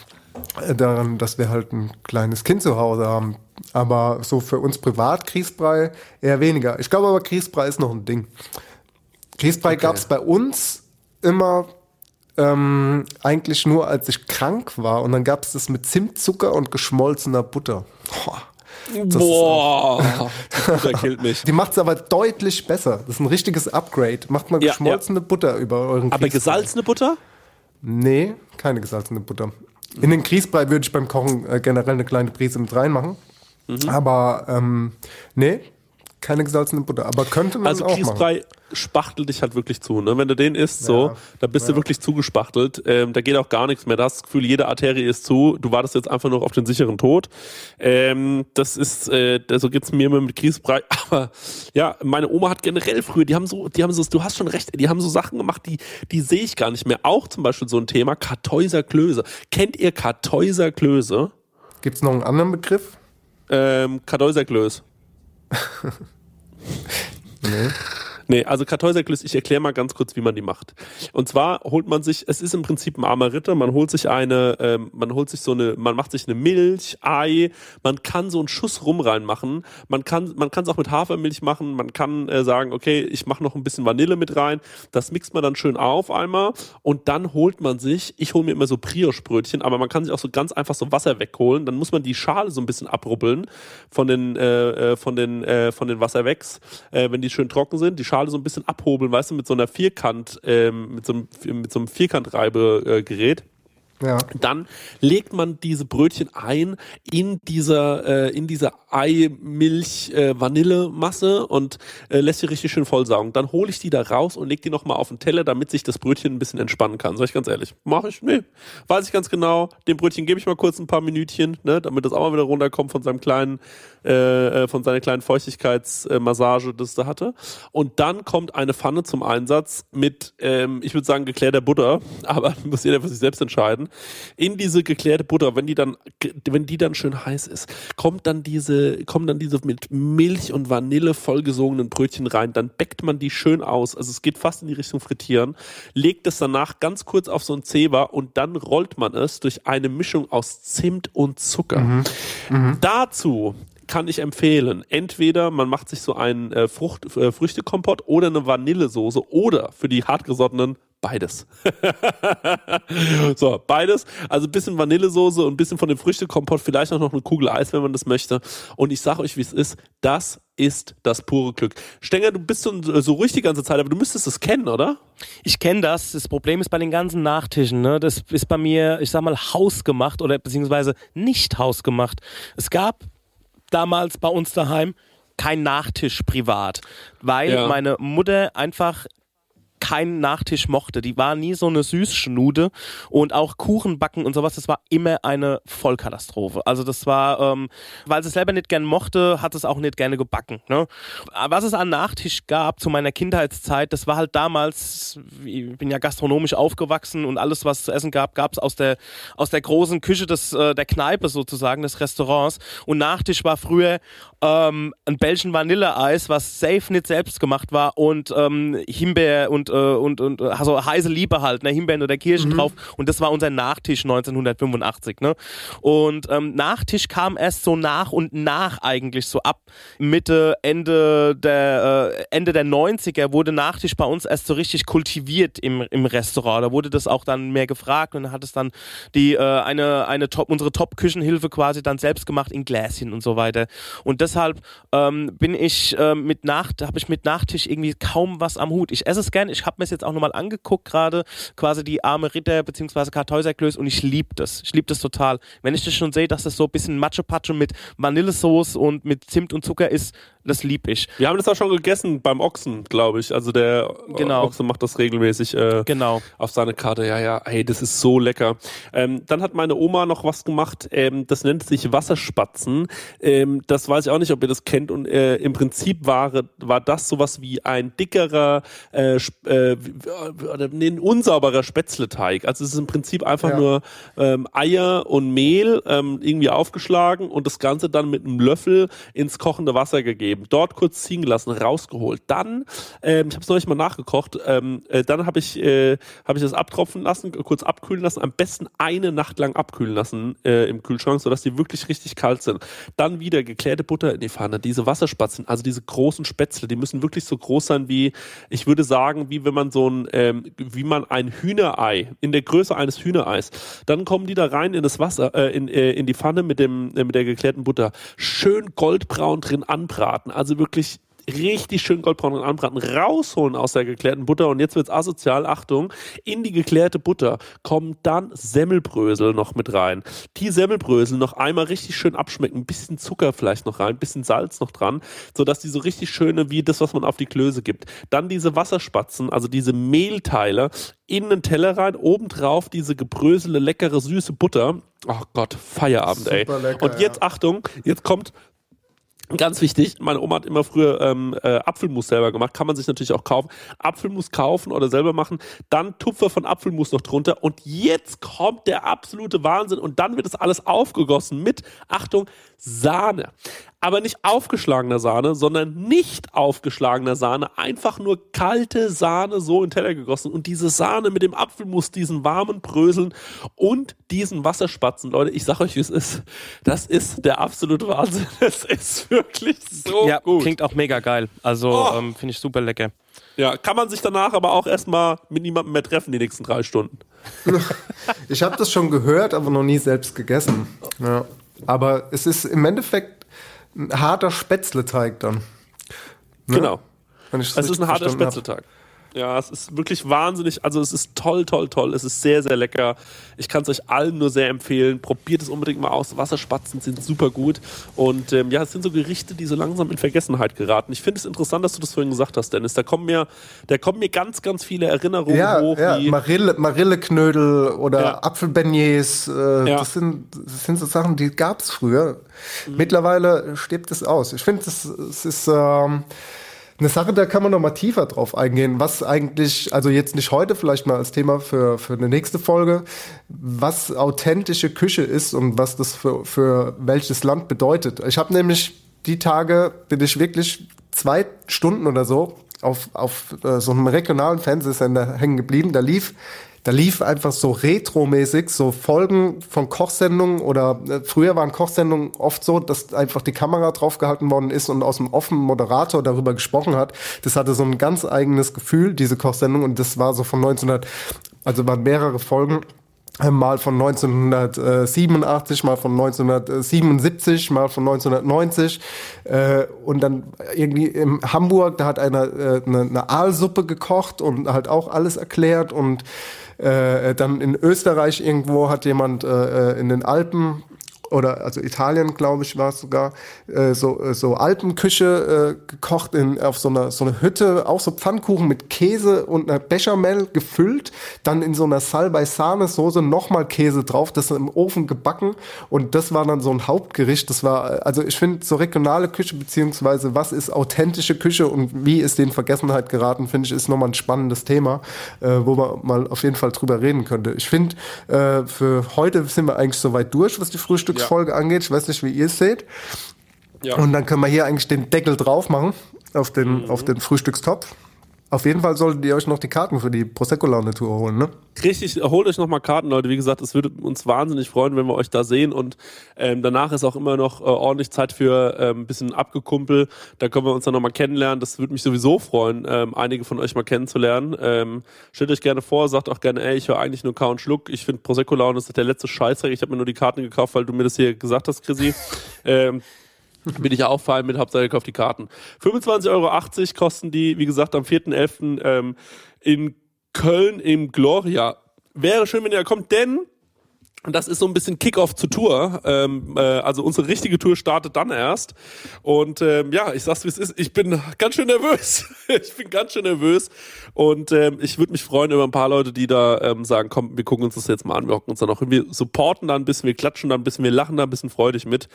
äh, daran, dass wir halt ein kleines Kind zu Hause haben. Aber so für uns privat Grießbrei eher weniger. Ich glaube aber, Grießbrei ist noch ein Ding. Grießbrei Okay. gab es bei uns immer ähm, eigentlich nur, als ich krank war. Und dann gab es das mit Zimtzucker und geschmolzener Butter. Boah. Das Boah, die Butter killt mich. Die macht es aber deutlich besser. Das ist ein richtiges Upgrade. Macht mal Ja, geschmolzene Butter über euren Aber gesalzene Butter? Nee, keine gesalzene Butter. In den Grießbrei würde ich beim Kochen äh, generell eine kleine Prise mit reinmachen. Mhm. Aber ähm, nee, keine gesalzene Butter. Aber könnte man Also auch machen. Grießbrei spachtelt dich halt wirklich zu. Ne? Wenn du den isst, so, da bist du wirklich zugespachtelt. Ähm, da geht auch gar nichts mehr. Da hast das Gefühl, jede Arterie ist zu. Du wartest jetzt einfach nur auf den sicheren Tod. Ähm, das ist, äh, so geht's mir immer mit Grießbrei. Aber ja, meine Oma hat generell früher, die haben so, die haben so, du hast schon recht, die haben so Sachen gemacht, die, die sehe ich gar nicht mehr. Auch zum Beispiel so ein Thema, Kartäuser Klöße. Kennt ihr Kartäuser Klöße? Gibt es noch einen anderen Begriff? Ähm, Kartäuser Klöße. Nee. Nee, also Kartäuserklöße, ich erkläre mal ganz kurz, wie man die macht. Und zwar holt man sich, es ist im Prinzip ein armer Ritter, man holt sich eine, ähm, man holt sich so eine, man macht sich eine Milch, Ei, man kann so einen Schuss rum reinmachen, man kann, man es auch mit Hafermilch machen, man kann äh, sagen, okay, ich mache noch ein bisschen Vanille mit rein, das mixt man dann schön auf einmal und dann holt man sich, ich hole mir immer so Brioche-Brötchen, aber man kann sich auch so ganz einfach so Wasser wegholen, dann muss man die Schale so ein bisschen abrubbeln von den, äh, äh, von den, äh, von den Wasserwecks, äh, wenn die schön trocken sind, die Schale so ein bisschen abhobeln, weißt du, mit so einer Vierkant, ähm, mit so einem, mit so einem Vierkantreibegerät. Ja. Dann legt man diese Brötchen ein in dieser, äh, in dieser Ei-Milch-Vanille-Masse und äh, lässt sie richtig schön vollsaugen. Dann hole ich die da raus und leg die nochmal auf den Teller, damit sich das Brötchen ein bisschen entspannen kann. Sag ich ganz ehrlich. Mache ich? Nee. Weiß ich ganz genau. Dem Brötchen gebe ich mal kurz ein paar Minütchen, ne, damit das auch mal wieder runterkommt von seinem kleinen, äh, äh, von seiner kleinen Feuchtigkeitsmassage, das da hatte. Und dann kommt eine Pfanne zum Einsatz mit, ähm, ich würde sagen, geklärter Butter, aber muss jeder für sich selbst entscheiden. In diese geklärte Butter, wenn die dann, wenn die dann schön heiß ist, kommt dann diese, kommen dann diese mit Milch und Vanille vollgesogenen Brötchen rein. Dann bäckt man die schön aus. Also es geht fast in die Richtung Frittieren. Legt es danach ganz kurz auf so ein Zewa und dann rollt man es durch eine Mischung aus Zimt und Zucker. Dazu kann ich empfehlen, entweder man macht sich so einen äh, Frucht, äh, Früchtekompott oder eine Vanillesoße oder für die hartgesottenen beides. so, beides. Also ein bisschen Vanillesoße und ein bisschen von dem Früchtekompott, vielleicht auch noch eine Kugel Eis, wenn man das möchte. Und ich sage euch, wie es ist. Das ist das pure Glück. Stenger, du bist so, so ruhig die ganze Zeit, aber du müsstest es kennen, oder? Ich kenne das. Das Problem ist bei den ganzen Nachtischen. Ne? Das ist bei mir, ich sag mal, hausgemacht oder beziehungsweise nicht hausgemacht. Es gab damals bei uns daheim kein Nachtisch privat, weil Ja. meine Mutter einfach keinen Nachtisch mochte. Die war nie so eine Süßschnude und auch Kuchen backen und sowas, das war immer eine Vollkatastrophe. Also das war, ähm, weil sie es selber nicht gern mochte, hat es auch nicht gerne gebacken. Ne? Was es an Nachtisch gab zu meiner Kindheitszeit, das war halt damals, ich bin ja gastronomisch aufgewachsen und alles, was es zu essen gab, gab es aus der, aus der großen Küche des, äh, der Kneipe sozusagen, des Restaurants. Und Nachtisch war früher ähm, ein Belgian Vanilleeis, was safe nicht selbst gemacht war und ähm, Himbeer und, und, und äh, also heiße Liebe halt, ne? Himbeeren oder Kirschen drauf. Und das war unser Nachtisch 1985. Ne? Und ähm, Nachtisch kam erst so nach und nach eigentlich so ab Mitte, Ende der, äh, Ende der 90er wurde Nachtisch bei uns erst so richtig kultiviert im, im Restaurant. Da wurde das auch dann mehr gefragt und hat es dann die, äh, eine, eine Top, unsere Top-Küchenhilfe quasi dann selbst gemacht in Gläschen und so weiter. Und deshalb ähm, bin ich äh, mit Nacht, habe ich mit Nachtisch irgendwie kaum was am Hut. Ich esse es gern, ich habe mir es jetzt auch nochmal angeguckt gerade, quasi die arme Ritter bzw. Kartäuserklöß und ich liebe das. Ich liebe das total. Wenn ich das schon sehe, dass das so ein bisschen Macho-Pacho mit Vanillesoße und mit Zimt und Zucker ist, das lieb ich. Wir haben das auch schon gegessen beim Ochsen, glaube ich. Also der Genau. Ochse macht das regelmäßig äh, Genau. auf seine Karte. Ja, ja, hey, das ist so lecker. Ähm, dann hat meine Oma noch was gemacht, ähm, das nennt sich Wasserspatzen. Ähm, das weiß ich auch nicht, ob ihr das kennt. Und äh, im Prinzip war, war das sowas wie ein dickerer, äh, äh, nee, ein unsauberer Spätzleteig. Also es ist im Prinzip einfach Ja. nur ähm, Eier und Mehl ähm, irgendwie aufgeschlagen und das Ganze dann mit einem Löffel ins kochende Wasser gegeben. Gegeben, dort kurz ziehen gelassen, rausgeholt. Dann, ähm, ich habe es neulich mal nachgekocht, ähm, äh, dann habe ich, äh, hab ich das abtropfen lassen, kurz abkühlen lassen, am besten eine Nacht lang abkühlen lassen äh, im Kühlschrank, sodass die wirklich richtig kalt sind. Dann wieder geklärte Butter in die Pfanne, diese Wasserspatzen, also diese großen Spätzle, die müssen wirklich so groß sein wie, ich würde sagen, wie wenn man so ein, ähm, wie man ein Hühnerei, in der Größe eines Hühnereis, dann kommen die da rein in das Wasser, äh, in, äh, in die Pfanne mit dem, äh, mit der geklärten Butter, schön goldbraun drin anbraten, also wirklich richtig schön goldbraun anbraten, rausholen aus der geklärten Butter und jetzt wird's asozial, Achtung, in die geklärte Butter kommen dann Semmelbrösel noch mit rein. Die Semmelbrösel noch einmal richtig schön abschmecken, ein bisschen Zucker vielleicht noch rein, ein bisschen Salz noch dran, sodass die so richtig schöne, wie das, was man auf die Klöße gibt. Dann diese Wasserspatzen, also diese Mehlteile, in einen Teller rein, obendrauf diese gebröselte, leckere, süße Butter. Oh Gott, Feierabend, ey. Super lecker, und jetzt, Achtung, jetzt kommt Ganz wichtig, meine Oma hat immer früher ähm, äh, Apfelmus selber gemacht, kann man sich natürlich auch kaufen. Apfelmus kaufen oder selber machen, dann Tupfer von Apfelmus noch drunter. Und jetzt kommt der absolute Wahnsinn. Und dann wird das alles aufgegossen mit, Achtung, Sahne. Aber nicht aufgeschlagener Sahne, sondern nicht aufgeschlagener Sahne, einfach nur kalte Sahne so in den Teller gegossen und diese Sahne mit dem Apfelmus, diesen warmen Bröseln und diesen Wasserspatzen, Leute, ich sag euch, wie es ist, das ist der absolute Wahnsinn. Es ist wirklich so ja, gut. klingt auch mega geil. Also Oh. ähm, finde ich super lecker. Ja, kann man sich danach aber auch erstmal mit niemandem mehr treffen die nächsten drei Stunden. Ich habe das schon gehört, aber noch nie selbst gegessen. Ja. Aber es ist im Endeffekt ein harter Spätzleteig dann. Ne? Genau. Wenn ich das Es ist ein harter verstanden hab. Ja, es ist wirklich wahnsinnig, also es ist toll, toll, toll. Es ist sehr, sehr lecker. Ich kann es euch allen nur sehr empfehlen. Probiert es unbedingt mal aus. Wasserspatzen sind super gut. Und ähm, ja, es sind so Gerichte, die so langsam in Vergessenheit geraten. Ich finde es interessant, dass du das vorhin gesagt hast, Dennis. Da kommen mir, da kommen mir ganz, ganz viele Erinnerungen Ja, hoch. ja wie, Marille, Marilleknödel oder Ja. Apfelbeignets, äh, Ja. das, sind, das sind so Sachen, die gab es früher. Mhm. Mittlerweile stirbt es aus. Ich finde, es es ist ähm, eine Sache, da kann man noch mal tiefer drauf eingehen, was eigentlich, also jetzt nicht heute, vielleicht mal als Thema für, für eine nächste Folge, was authentische Küche ist und was das für, für welches Land bedeutet. Ich habe nämlich die Tage, bin ich wirklich zwei Stunden oder so auf, auf äh, so einem regionalen Fernsehsender hängen geblieben. Da lief, da lief einfach so retromäßig so Folgen von Kochsendungen oder äh, früher waren Kochsendungen oft so, dass einfach die Kamera draufgehalten worden ist und aus dem offenen Moderator darüber gesprochen hat. Das hatte so ein ganz eigenes Gefühl, diese Kochsendung. Und das war so von 1900, also waren mehrere Folgen. Mal von 1987, mal von 1977, mal von 1990 äh, und dann irgendwie in Hamburg, da hat einer äh, eine, eine Aalsuppe gekocht und halt auch alles erklärt. Und äh, dann in Österreich irgendwo hat jemand äh, äh, in den Alpen oder also Italien, glaube ich, war es sogar, äh, so, äh, so Alpenküche äh, gekocht in, auf so einer, so einer Hütte, auch so Pfannkuchen mit Käse und einer Bechamel gefüllt, dann in so einer Salbei-Sahne-Soße nochmal Käse drauf, das im Ofen gebacken und das war dann so ein Hauptgericht. Das war, also ich finde, so regionale Küche, beziehungsweise was ist authentische Küche und wie ist die in Vergessenheit geraten, finde ich, ist nochmal ein spannendes Thema, äh, wo man mal auf jeden Fall drüber reden könnte. Ich finde, äh, für heute sind wir eigentlich soweit durch, was die Frühstücksfolge angeht. Ich weiß nicht, wie ihr es seht. Ja. Und dann können wir hier eigentlich den Deckel drauf machen auf den, Mhm. auf den Frühstückstopf. Auf jeden Fall solltet ihr euch noch die Karten für die Prosecco-Laune-Tour holen, ne? Richtig, holt euch nochmal Karten, Leute. Wie gesagt, es würde uns wahnsinnig freuen, wenn wir euch da sehen. Und ähm, danach ist auch immer noch äh, ordentlich Zeit für ähm, ein bisschen Abgekumpel. Da können wir uns dann nochmal kennenlernen. Das würde mich sowieso freuen, ähm, einige von euch mal kennenzulernen. Ähm, stellt euch gerne vor, sagt auch gerne, ey, ich höre eigentlich nur Kau und Schluck. Ich finde Prosecco Laune ist der letzte Scheißdreck. Ich habe mir nur die Karten gekauft, weil du mir das hier gesagt hast, Chrissy. bin ich ja auch fein mit, Hauptsache gekauft die Karten. 25,80 Euro kosten die, wie gesagt, am 4.11. Ähm, in Köln im Gloria. Wäre schön, wenn ihr da kommt, denn und das ist so ein bisschen Kickoff zur Tour. Ähm, äh, also unsere richtige Tour startet dann erst. Und ähm, ja, ich sag's wie es ist. Ich bin ganz schön nervös. ich bin ganz schön nervös. Und ähm, ich würde mich freuen über ein paar Leute, die da ähm, sagen, komm, wir gucken uns das jetzt mal an. Wir hocken uns dann auch irgendwie supporten da ein bisschen, wir klatschen da ein bisschen, wir lachen da ein bisschen freudig mit.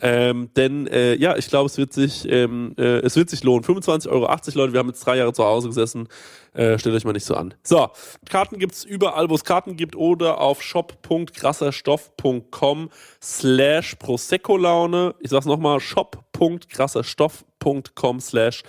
Ähm, denn äh, ja, ich glaube, es wird sich, ähm, äh, es wird sich lohnen. 25,80 Euro, Leute. Wir haben jetzt drei Jahre zu Hause gesessen. Äh, stellt euch mal nicht so an. So, Karten gibt's überall, wo es Karten gibt oder auf shop.krasserstoff.com slash Prosecco-Laune. Ich sag's nochmal, shop.krasserstoff.com slash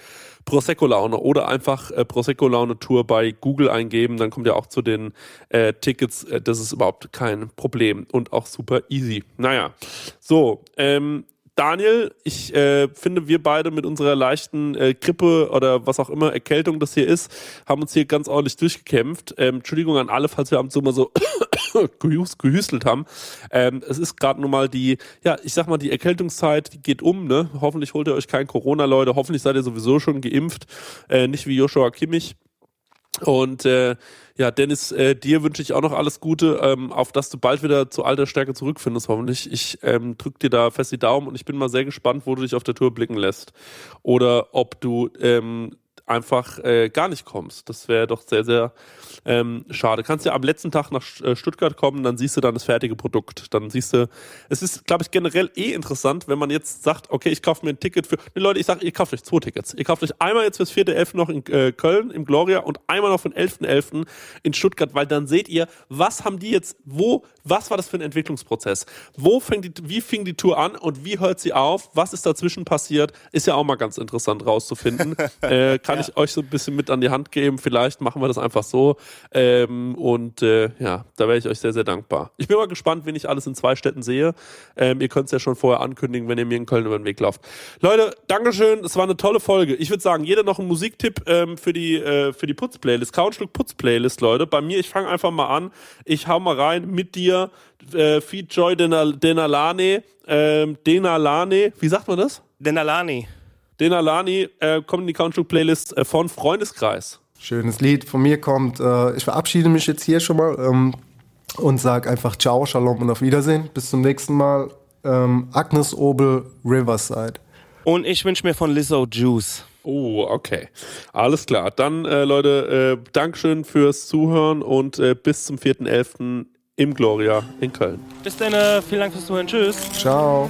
Prosecco-Laune oder einfach äh, Prosecco-Laune-Tour bei Google eingeben, dann kommt ihr auch zu den äh, Tickets. Äh, das ist überhaupt kein Problem und auch super easy. Naja, so, ähm, Daniel, ich äh, finde, wir beide mit unserer leichten äh, Grippe oder was auch immer Erkältung das hier ist, haben uns hier ganz ordentlich durchgekämpft. Ähm, Entschuldigung an alle, falls wir abends so mal so gehüst, gehüstelt haben. Ähm, es ist gerade nun mal die, ja, ich sag mal, die Erkältungszeit, die geht um, ne? Hoffentlich holt ihr euch kein Corona, Leute. Hoffentlich seid ihr sowieso schon geimpft. Äh, nicht wie Joshua Kimmich. Und äh, ja, Dennis, äh, dir wünsche ich auch noch alles Gute, ähm, auf dass du bald wieder zu alter Stärke zurückfindest, hoffentlich. Ich ähm, drück dir da fest die Daumen und ich bin mal sehr gespannt, wo du dich auf der Tour blicken lässt. Oder ob du ähm, einfach äh, gar nicht kommst. Das wäre doch sehr, sehr ähm, schade. Kannst ja am letzten Tag nach äh, Stuttgart kommen, dann siehst du dann das fertige Produkt. Dann siehst du, es ist, glaube ich, generell eh interessant, wenn man jetzt sagt, okay, ich kaufe mir ein Ticket für. Nee, Leute, ich sage, ihr kauft euch zwei Tickets. Ihr kauft euch einmal jetzt fürs 4.11. noch in äh, Köln im Gloria und einmal noch für den 11.11. .11. in Stuttgart, weil dann seht ihr, was haben die jetzt, wo, was war das für ein Entwicklungsprozess? Wo fängt die, wie fing die Tour an und wie hört sie auf? Was ist dazwischen passiert? Ist ja auch mal ganz interessant rauszufinden. äh, kann kann ich euch so ein bisschen mit an die Hand geben. Vielleicht machen wir das einfach so. Ähm, und äh, ja, da wäre ich euch sehr, sehr dankbar. Ich bin mal gespannt, wen ich alles in zwei Städten sehe. Ähm, ihr könnt es ja schon vorher ankündigen, wenn ihr mir in Köln über den Weg lauft. Leute, Dankeschön. Es war eine tolle Folge. Ich würde sagen, jeder noch einen Musiktipp ähm, für die, äh, für die Putz-Playlist. Couchstück Putz-Playlist, Leute. Bei mir, ich fange einfach mal an. Ich hau mal rein mit dir. Äh, Feed Joy Denalane. Ähm, Denalane. Wie sagt man das? Denalani. Den Alani äh, kommt in die Country-Playlist äh, von Freundeskreis. Schönes Lied von mir kommt. Äh, ich verabschiede mich jetzt hier schon mal ähm, und sage einfach Ciao, Shalom und auf Wiedersehen. Bis zum nächsten Mal. Ähm, Agnes Obel, Riverside. Und ich wünsche mir von Lizzo Juice. Oh, okay. Alles klar. Dann, äh, Leute, äh, Dankeschön fürs Zuhören und äh, bis zum 4.11. im Gloria in Köln. Bis dann, äh, vielen Dank fürs Zuhören. Tschüss. Ciao.